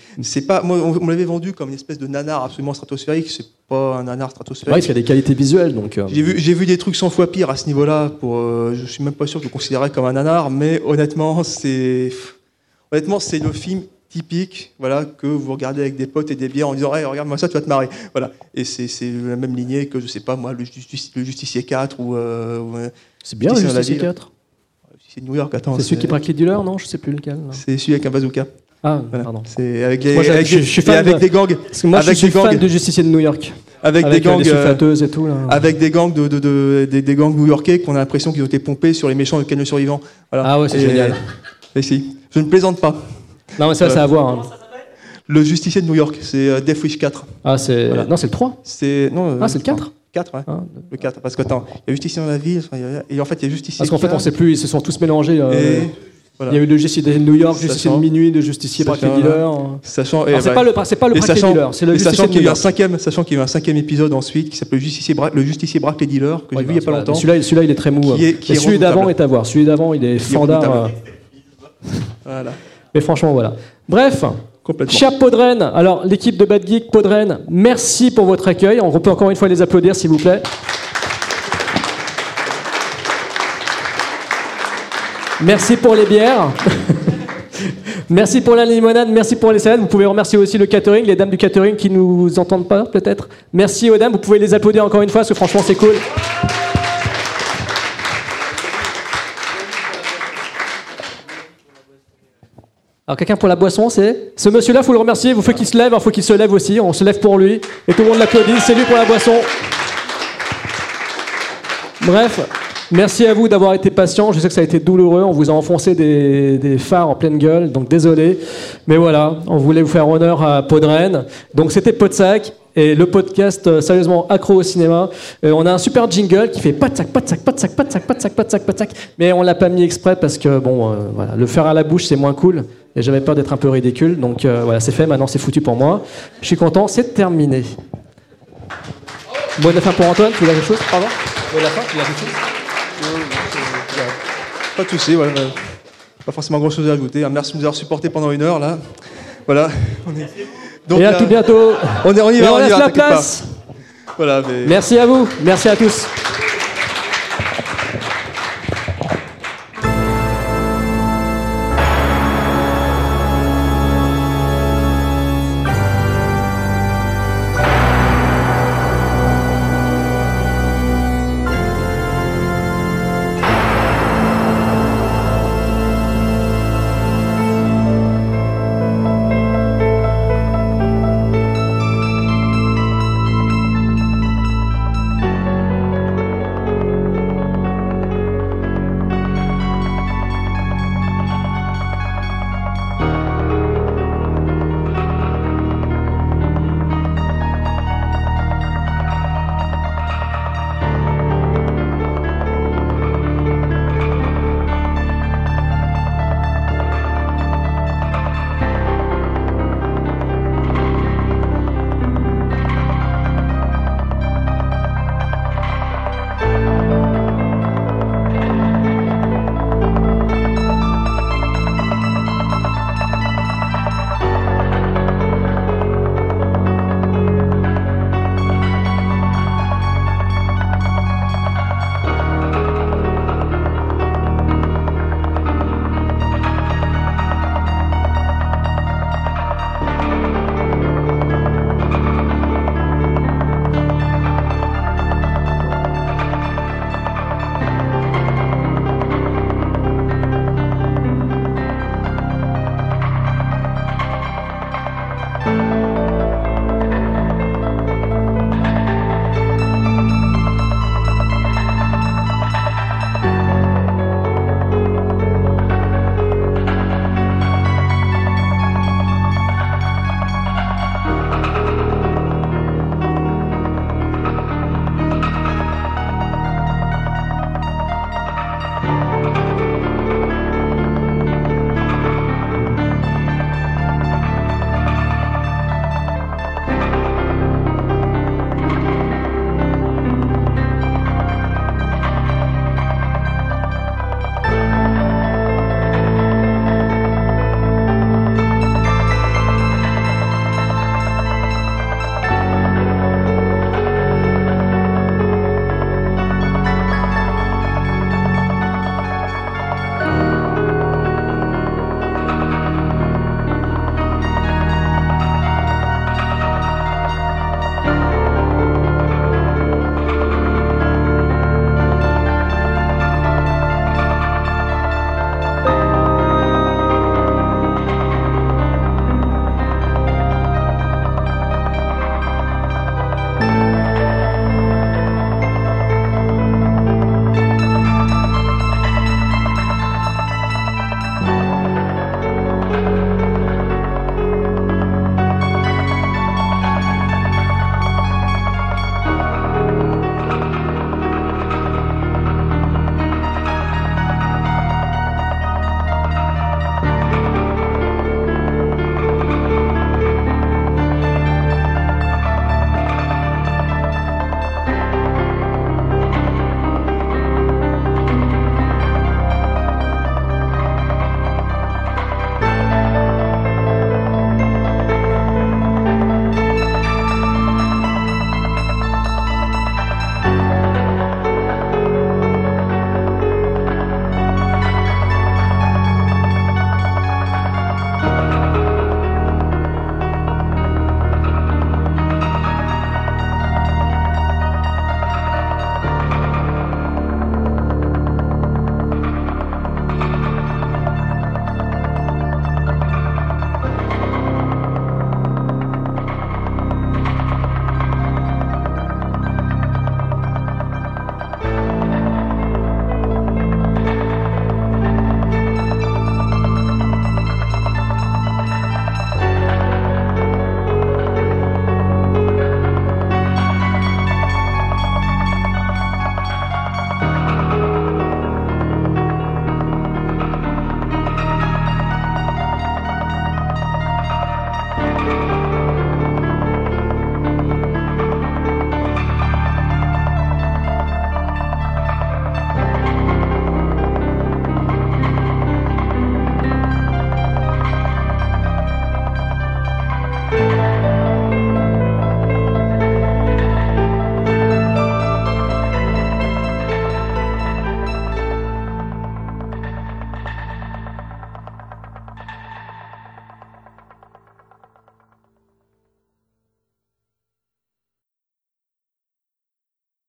pas moi on, on me l'avait vendu comme une espèce de nanar absolument stratosphérique. C'est pas un nanar Ouais, stratosphérique. parce qu'il y a des qualités visuelles, donc. euh, J'ai vu, des trucs 100 fois pires à ce niveau-là. Pour, euh, je suis même pas sûr de le considérer comme un nanar, mais honnêtement, c'est honnêtement c'est le film typique, voilà, que vous regardez avec des potes et des bières en disant, hey, regarde-moi ça, tu vas te marrer, voilà. Et c'est, la même lignée que je sais pas moi, le, Justici- le Justicier 4 ou, euh, C'est bien, le ville. 4. c'est New York. Attends, C'est celui qui braque les dealers, non? Je sais plus lequel. C'est celui avec un bazooka. Ah, Voilà. pardon. C'est avec les, Moi, avec je- des- je suis et fan avec de- des gangs, Parce que moi, avec je suis des gangs, fan de Justicier de New York. avec, Avec des euh, gangs, euh, et tout. Là. avec des gangs de, de- de- des, des gangs new-yorkais qu'on a l'impression qu'ils ont été pompés sur les méchants de Canyon survivants. Voilà. Ah ouais, c'est génial. Et si, je ne plaisante pas. Non, mais ça, c'est à voir. hein. Le justicier de New York, c'est euh, Death Wish 4. Ah, c'est. Voilà. Non, c'est le 3. C'est non. euh, Ah, c'est le 4 4, ouais. Ah, Le 4. Parce que attends, il y a justicier dans la ville, enfin, il y a- et en fait il y a justicier. Parce qu'en fait, on 4, sait plus, ils se sont tous mélangés. euh, Et voilà. Il y a eu le justicier de New York, le justicier de Sachant- minuit, le justicier braque les sachant, et, Alors, c'est bah, pas le, c'est pas le et sachant- dealers, c'est le et justicier sachant de qu'il New y a eu un York. cinquième, sachant qu'il y a eu un cinquième épisode ensuite qui s'appelle Justicier Bra- le justicier braque les dealers que j'ai vu il y a pas voilà. longtemps. Celui-là, celui-là, il est très mou. Qui hein. est- qui Et est celui d'avant redoutable. est à voir. Celui d'avant, il est fandard. redoutable. euh, Voilà. Mais franchement, voilà. Bref, cher Podren, alors l'équipe de Bad Geek, Podren, merci pour votre accueil. On peut encore une fois les applaudir, s'il vous plaît. Merci pour les bières. merci pour la limonade, merci pour les salades. Vous pouvez remercier aussi le catering, les dames du catering qui nous entendent pas, peut-être. Merci aux dames, vous pouvez les applaudir encore une fois, parce que franchement, c'est cool. Alors quelqu'un pour la boisson, c'est? Ce monsieur-là, faut le remercier. Il faut qu'il se lève, il faut qu'il se lève aussi. On se lève pour lui et tout le monde l'applaudit. C'est lui pour la boisson. Bref, merci à vous d'avoir été patient. Je sais que ça a été douloureux. On vous a enfoncé des, phares en pleine gueule, donc désolé. Mais voilà, on voulait vous faire honneur à Podren. Donc c'était Podsac et le podcast euh, sérieusement accro au cinéma. Euh, on a un super jingle qui fait pas de sac, pas de sac, pas de sac, pas de sac, pas de sac, pas de sac. Mais on l'a pas mis exprès parce que bon, euh, voilà, le faire à la bouche c'est moins cool. Et j'avais peur d'être un peu ridicule. Donc euh, voilà, c'est fait. Maintenant c'est foutu pour moi. Je suis content. C'est terminé. Bonne fin pour Antoine. Tu voulais quelque chose? Pardon? Bonne fin. Tu voulais quelque chose? Pas de soucis, voilà. Pas forcément grand chose à ajouter. hein. Merci de nous avoir supportés pendant une heure là. Voilà. On est- Donc, Et à là, tout bientôt. On, est, on y Et va, on on y laisse va, la pas. place. Voilà, mais- Merci à vous. Merci à tous.